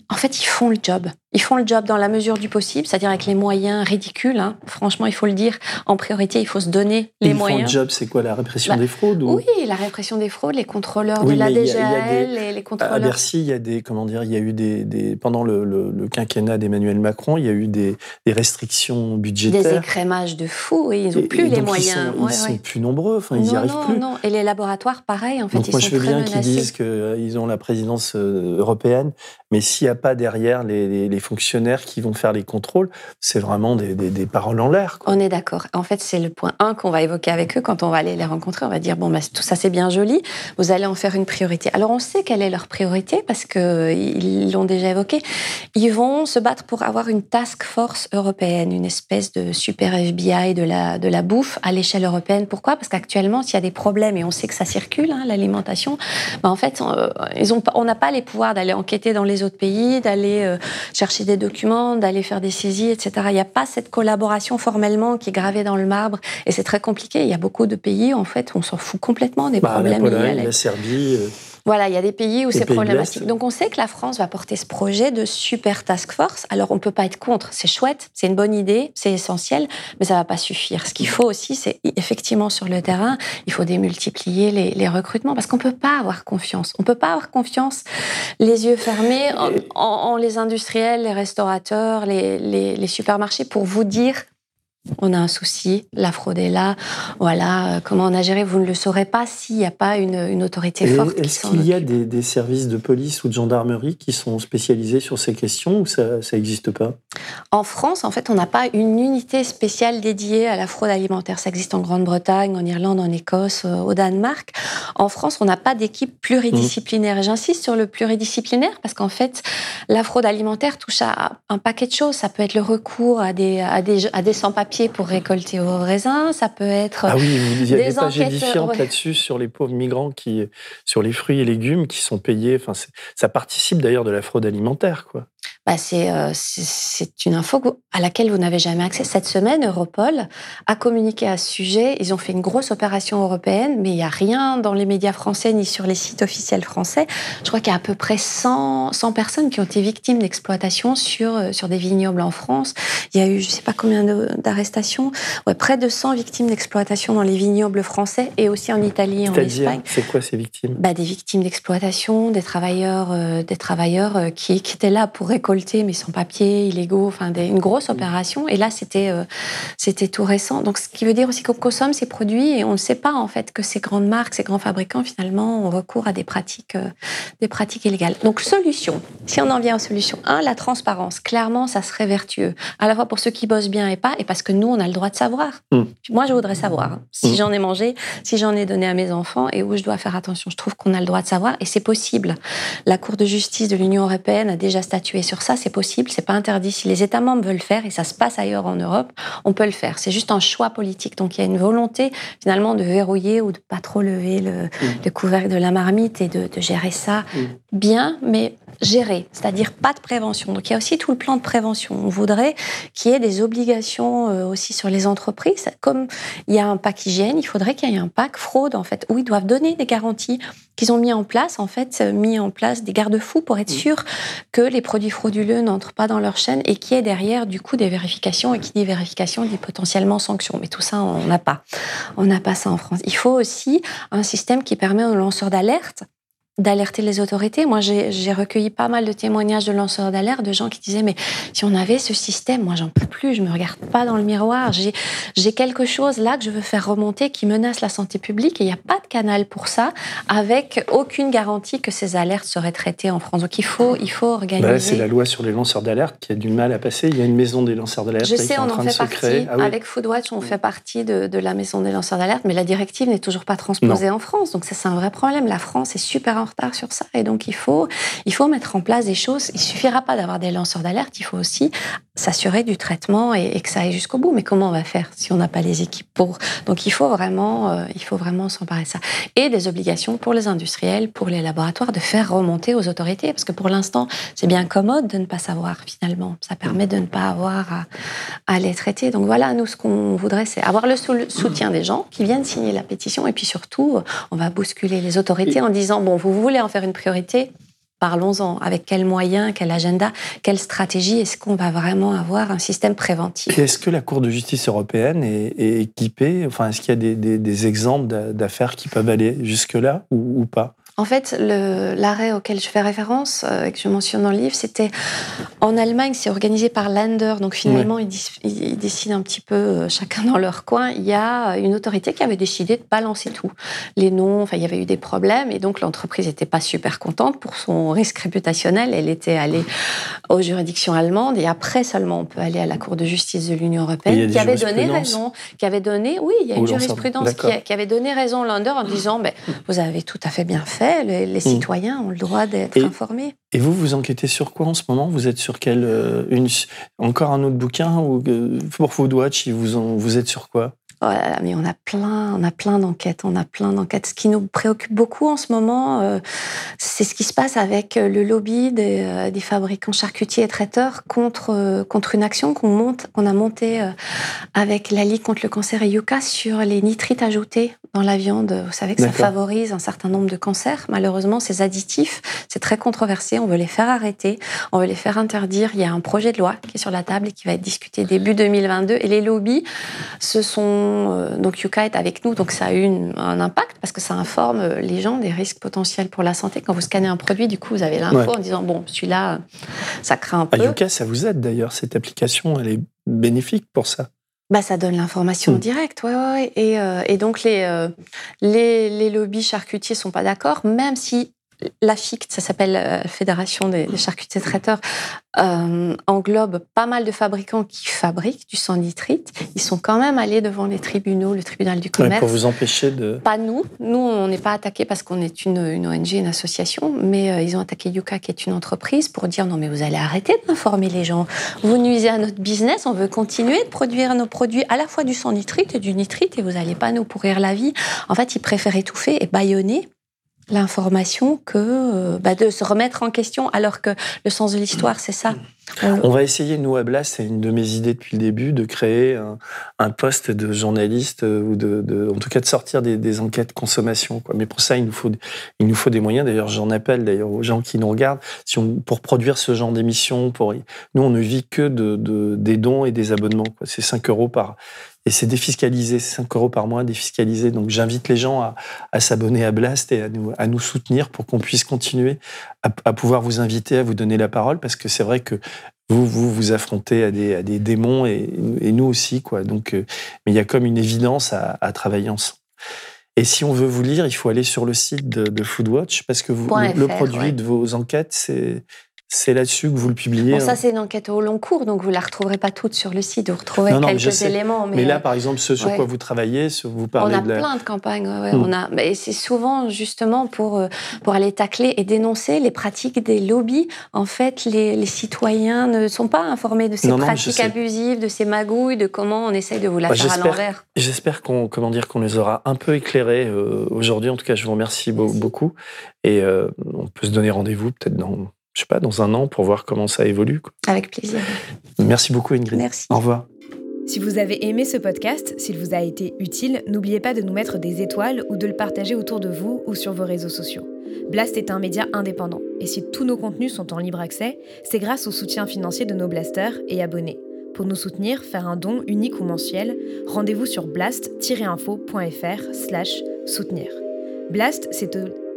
en fait, ils font le job. Ils font le job dans la mesure du possible, c'est-à-dire avec les moyens ridicules. Hein. Franchement, il faut le dire. En priorité, il faut se donner les moyens. Ils font le job, c'est quoi la répression des fraudes Oui, la répression des fraudes, les contrôleurs de la DGL, les, contrôleurs. À Bercy, il y a des comment dire, il y a eu des, pendant le, quinquennat d'Emmanuel Macron, il y a eu des, restrictions budgétaires. Des écrémages de fous. Et ils n'ont plus les moyens. Ils sont, sont plus nombreux. Enfin, ils n'y arrivent non, plus. Non, et les laboratoires, pareil. En fait, donc ils moi, sont je veux bien qu'ils disent qu'ils euh, ont la présidence euh, européenne, mais s'il n'y a pas derrière les, les fonctionnaires qui vont faire les contrôles, c'est vraiment des, paroles en l'air. On est d'accord. En fait, c'est le point 1 qu'on va évoquer avec eux quand on va aller les rencontrer. On va dire, bon, bah, tout ça c'est bien joli, vous allez en faire une priorité. Alors on sait quelle est leur priorité parce qu'ils l'ont déjà évoqué. Ils vont se battre pour avoir une task force européenne, une espèce de super FBI de la, de la bouffe à l'échelle européenne. Pourquoi? Parce qu'actuellement, s'il y a des problèmes, et on sait que ça circule, hein, l'alimentation, bah, en fait, euh, on n'a pas les pouvoirs d'aller enquêter dans les autres pays, d'aller euh, chercher des documents, d'aller faire des saisies, etc. Il n'y a pas cette collaboration formellement qui est gravée dans le marbre et c'est très compliqué. Il y a beaucoup de pays, en fait, on s'en fout complètement des bah, problèmes. La Pologne, la Serbie. Voilà, il y a des pays où c'est problématique. Donc on sait que la France va porter ce projet de super task force. Alors on ne peut pas être contre, c'est chouette, c'est une bonne idée, c'est essentiel, mais ça ne va pas suffire. Ce qu'il faut aussi, c'est effectivement sur le terrain, il faut démultiplier les, recrutements parce qu'on ne peut pas avoir confiance. On ne peut pas avoir confiance les yeux fermés en, les industriels, les restaurateurs, les supermarchés pour vous dire on a un souci, la fraude est là, voilà, euh, comment on a géré, vous ne le saurez pas s'il n'y a pas une, autorité forte. Est-ce qu'il y a des, services de police ou de gendarmerie qui sont spécialisés sur ces questions ou ça n'existe pas? En France, en fait, on n'a pas une unité spéciale dédiée à la fraude alimentaire. Ça existe en Grande-Bretagne, en Irlande, en Écosse, euh, au Danemark. En France, on n'a pas d'équipe pluridisciplinaire. Et j'insiste sur le pluridisciplinaire parce qu'en fait, la fraude alimentaire touche à un paquet de choses. Ça peut être le recours à des, à des, à des sans-papiers pour récolter vos raisins. Ça peut être. Ah oui, il y a des, pages édifiantes là-dessus sur les pauvres migrants qui, sur les fruits et légumes qui sont payés. Enfin, ça participe d'ailleurs de la fraude alimentaire, quoi bah euh, c'est une info à laquelle vous n'avez jamais accès. Cette semaine, Europol a communiqué à ce sujet. Ils ont fait une grosse opération européenne, mais il n'y a rien dans les médias français ni sur les sites officiels français. Je crois qu'il y a à peu près 100, 100 personnes qui ont été victimes d'exploitation sur, euh, sur des vignobles en France. Il y a eu, je ne sais pas combien d'arrestations, ouais, près de 100 victimes d'exploitation dans les vignobles français et aussi en Italie et en Espagne. C'est quoi ces victimes? Bah, Des victimes d'exploitation, des travailleurs, euh, des travailleurs qui, qui étaient là pour récolter mais sans papier, illégaux, enfin une grosse opération. Et là, c'était euh, c'était tout récent. Donc, ce qui veut dire aussi qu'on consomme ces produits et on ne sait pas en fait que ces grandes marques, ces grands fabricants finalement ont recours à des pratiques euh, des pratiques illégales. Donc, solution. Si on en vient aux solutions, un, la transparence. Clairement, ça serait vertueux, à la fois pour ceux qui bossent bien et pas, et parce que nous, on a le droit de savoir. Mm. Moi, je voudrais savoir hein, si mm. j'en ai mangé, si j'en ai donné à mes enfants et où je dois faire attention. Je trouve qu'on a le droit de savoir et c'est possible. La Cour de justice de l'Union européenne a déjà statué sur ça, c'est possible, c'est pas interdit. Si les États membres veulent le faire, et ça se passe ailleurs en Europe, on peut le faire. C'est juste un choix politique. Donc il y a une volonté finalement de verrouiller ou de pas trop lever le, mmh. couvercle de la marmite et de, gérer ça mmh. Bien, mais gérer, c'est-à-dire pas de prévention. Donc il y a aussi tout le plan de prévention. On voudrait qu'il y ait des obligations euh, aussi sur les entreprises. Comme il y a un pack hygiène, il faudrait qu'il y ait un pack fraude en fait, où ils doivent donner des garanties qu'ils ont mis en place, en fait, mis en place des garde-fous pour être mmh. sûr que les produits frauduleux n'entrent pas dans leur chaîne et qui est derrière, du coup, des vérifications. Et qui dit vérification dit potentiellement sanctions. Mais tout ça, on n'a pas. On n'a pas ça en France. Il faut aussi un système qui permet aux lanceurs d'alerte d'alerter les autorités. Moi, j'ai recueilli pas mal de témoignages de lanceurs d'alerte, de gens qui disaient, mais si on avait ce système, moi, j'en peux plus, je me regarde pas dans le miroir, j'ai quelque chose là que je veux faire remonter qui menace la santé publique et il n'y a pas de canal pour ça, avec aucune garantie que ces alertes seraient traitées en France. Donc, il faut, il faut organiser. Bah, c'est la loi sur les lanceurs d'alerte qui a du mal à passer. Il y a une maison des lanceurs d'alerte. Je sais, on en fait partie. Ah avec Foodwatch, on fait partie de, de, la maison des lanceurs d'alerte, mais la directive n'est toujours pas transposée en France. Donc, ça, c'est un vrai problème. La France est super en retard sur ça. Et donc, il faut, il faut mettre en place des choses. Il suffira pas d'avoir des lanceurs d'alerte. Il faut aussi s'assurer du traitement et, que ça aille jusqu'au bout. Mais comment on va faire si on n'a pas les équipes pour? Donc, il faut vraiment, euh, il faut vraiment s'emparer de ça. Et des obligations pour les industriels, pour les laboratoires, de faire remonter aux autorités. Parce que pour l'instant, c'est bien commode de ne pas savoir finalement. Ça permet de ne pas avoir à, à les traiter. Donc voilà, nous, ce qu'on voudrait, c'est avoir le soutien des gens qui viennent signer la pétition. Et puis surtout, on va bousculer les autorités en disant, bon, vous voulez en faire une priorité, parlons-en. Avec quels moyens, quel agenda, quelle stratégie est-ce qu'on va vraiment avoir un système préventif? Est-ce que la Cour de justice européenne est, équipée? Enfin, est-ce qu'il y a des, exemples d'affaires qui peuvent aller jusque-là ou pas? En fait, l'arrêt auquel je fais référence, euh, et que je mentionne dans le livre, c'était en Allemagne, c'est organisé par Länder. Donc finalement, ils, décident un petit peu euh, chacun dans leur coin. Il y a une autorité qui avait décidé de balancer tout. Les noms, enfin, il y avait eu des problèmes. Et donc l'entreprise n'était pas super contente pour son risque réputationnel. Elle était allée aux juridictions allemandes. Et après seulement, on peut aller à la Cour de justice de l'Union européenne qui avait donné raison. Qui avait donné, oui, il y a une jurisprudence qui, avait donné raison à Länder en disant, ben, vous avez tout à fait bien fait les, mm. citoyens ont le droit d'être informés. Et vous, vous enquêtez sur quoi en ce moment? Vous êtes sur quel euh, une, encore un autre bouquin ou euh, pour Foodwatch, vous, vous êtes sur quoi? Oh mais on a plein, on a plein d'enquêtes, on a plein d'enquêtes. Ce qui nous préoccupe beaucoup en ce moment, euh, c'est ce qui se passe avec le lobby des, des fabricants charcutiers et traiteurs contre contre une action qu'on monte, qu'on a montée avec la Ligue contre le cancer et Yuka sur les nitrites ajoutés dans la viande. Vous savez que ça favorise un certain nombre de cancers. Malheureusement, ces additifs, c'est très controversé. On veut les faire arrêter, on veut les faire interdire. Il y a un projet de loi qui est sur la table et qui va être discuté début 2022. Et les lobbies, ce sont euh, donc Yuka est avec nous, donc ça a eu un impact parce que ça informe les gens des risques potentiels pour la santé. Quand vous scannez un produit, du coup, vous avez l'info en disant bon, celui-là, ça craint un ah, peu. Yuka, ça vous aide d'ailleurs. Cette application, elle est bénéfique pour ça. bah, ça donne l'information Mm. directe, ouais, ouais, ouais. Et, euh, et donc les, euh, les, les lobbies charcutiers sont pas d'accord, même si la FICT, ça s'appelle euh, Fédération des, des charcutiers traiteurs, euh, englobe pas mal de fabricants qui fabriquent du sang nitrite. Ils sont quand même allés devant les tribunaux, le tribunal du Ouais, commerce. pour vous empêcher de. Pas nous. Nous, on n'est pas attaqués parce qu'on est une, une ONG, une association, mais euh, ils ont attaqué Yuka, qui est une entreprise, pour dire non, mais vous allez arrêter d'informer les gens. Vous nuisez à notre business, on veut continuer de produire nos produits, à la fois du sang nitrite et du nitrite, et vous n'allez pas nous pourrir la vie. En fait, ils préfèrent étouffer et bâillonner l'information que euh, bah, de se remettre en question, alors que le sens de l'histoire, c'est ça. On- On va essayer, nous, à Blast, c'est une de mes idées depuis le début, de créer un, un poste de journaliste, euh, ou de, de- en tout cas de sortir des, des enquêtes consommation. Quoi. Mais pour ça, il nous faut, il nous faut des moyens. D'ailleurs, j'en appelle d'ailleurs aux gens qui nous regardent. Si on, pour produire ce genre d'émission, pour, nous, on ne vit que de, de- des dons et des abonnements. C'est 5 euros par. Et c'est défiscalisé, c'est 5 euros par mois défiscalisé. Donc j'invite les gens à, à s'abonner à Blast et à nous, à nous soutenir pour qu'on puisse continuer à, à pouvoir vous inviter, à vous donner la parole, parce que c'est vrai que vous vous vous affrontez à des, à des démons et, et nous aussi quoi. Donc, euh, mais il y a comme une évidence à, à travailler ensemble. Et si on veut vous lire, il faut aller sur le site de, de Foodwatch parce que vous, le, produit ouais. de vos enquêtes, c'est c'est là-dessus que vous le publiez. Bon, ça, hein. c'est une enquête au long cours, donc vous la retrouverez pas toute sur le site. Vous retrouverez Non, non, quelques éléments. Mais, mais là, euh, par exemple, ce sur ouais. quoi vous travaillez, ce- vous On parlez a de la... plein de campagnes, ouais, ouais, Mm. on a, mais c'est souvent justement pour, euh, pour aller tacler et dénoncer les pratiques des lobbies. En fait, les, les citoyens ne sont pas informés de ces Non, pratiques abusives, de ces magouilles, de comment on essaye de vous la Bah, faire à l'envers. J'espère qu'on comment dire qu'on les aura un peu éclairés euh, aujourd'hui. En tout cas, je vous remercie beau- beaucoup et euh, on peut se donner rendez-vous peut-être dans je sais pas dans un an pour voir comment ça évolue. quoi. Avec plaisir. Merci beaucoup Ingrid. Merci. Au revoir. Si vous avez aimé ce podcast, s'il vous a été utile, n'oubliez pas de nous mettre des étoiles ou de le partager autour de vous ou sur vos réseaux sociaux. Blast est un média indépendant, et si tous nos contenus sont en libre accès, c'est grâce au soutien financier de nos blasters et abonnés. Pour nous soutenir, faire un don unique ou mensuel, rendez-vous sur blast-info.fr slash soutenir. Blast, c'est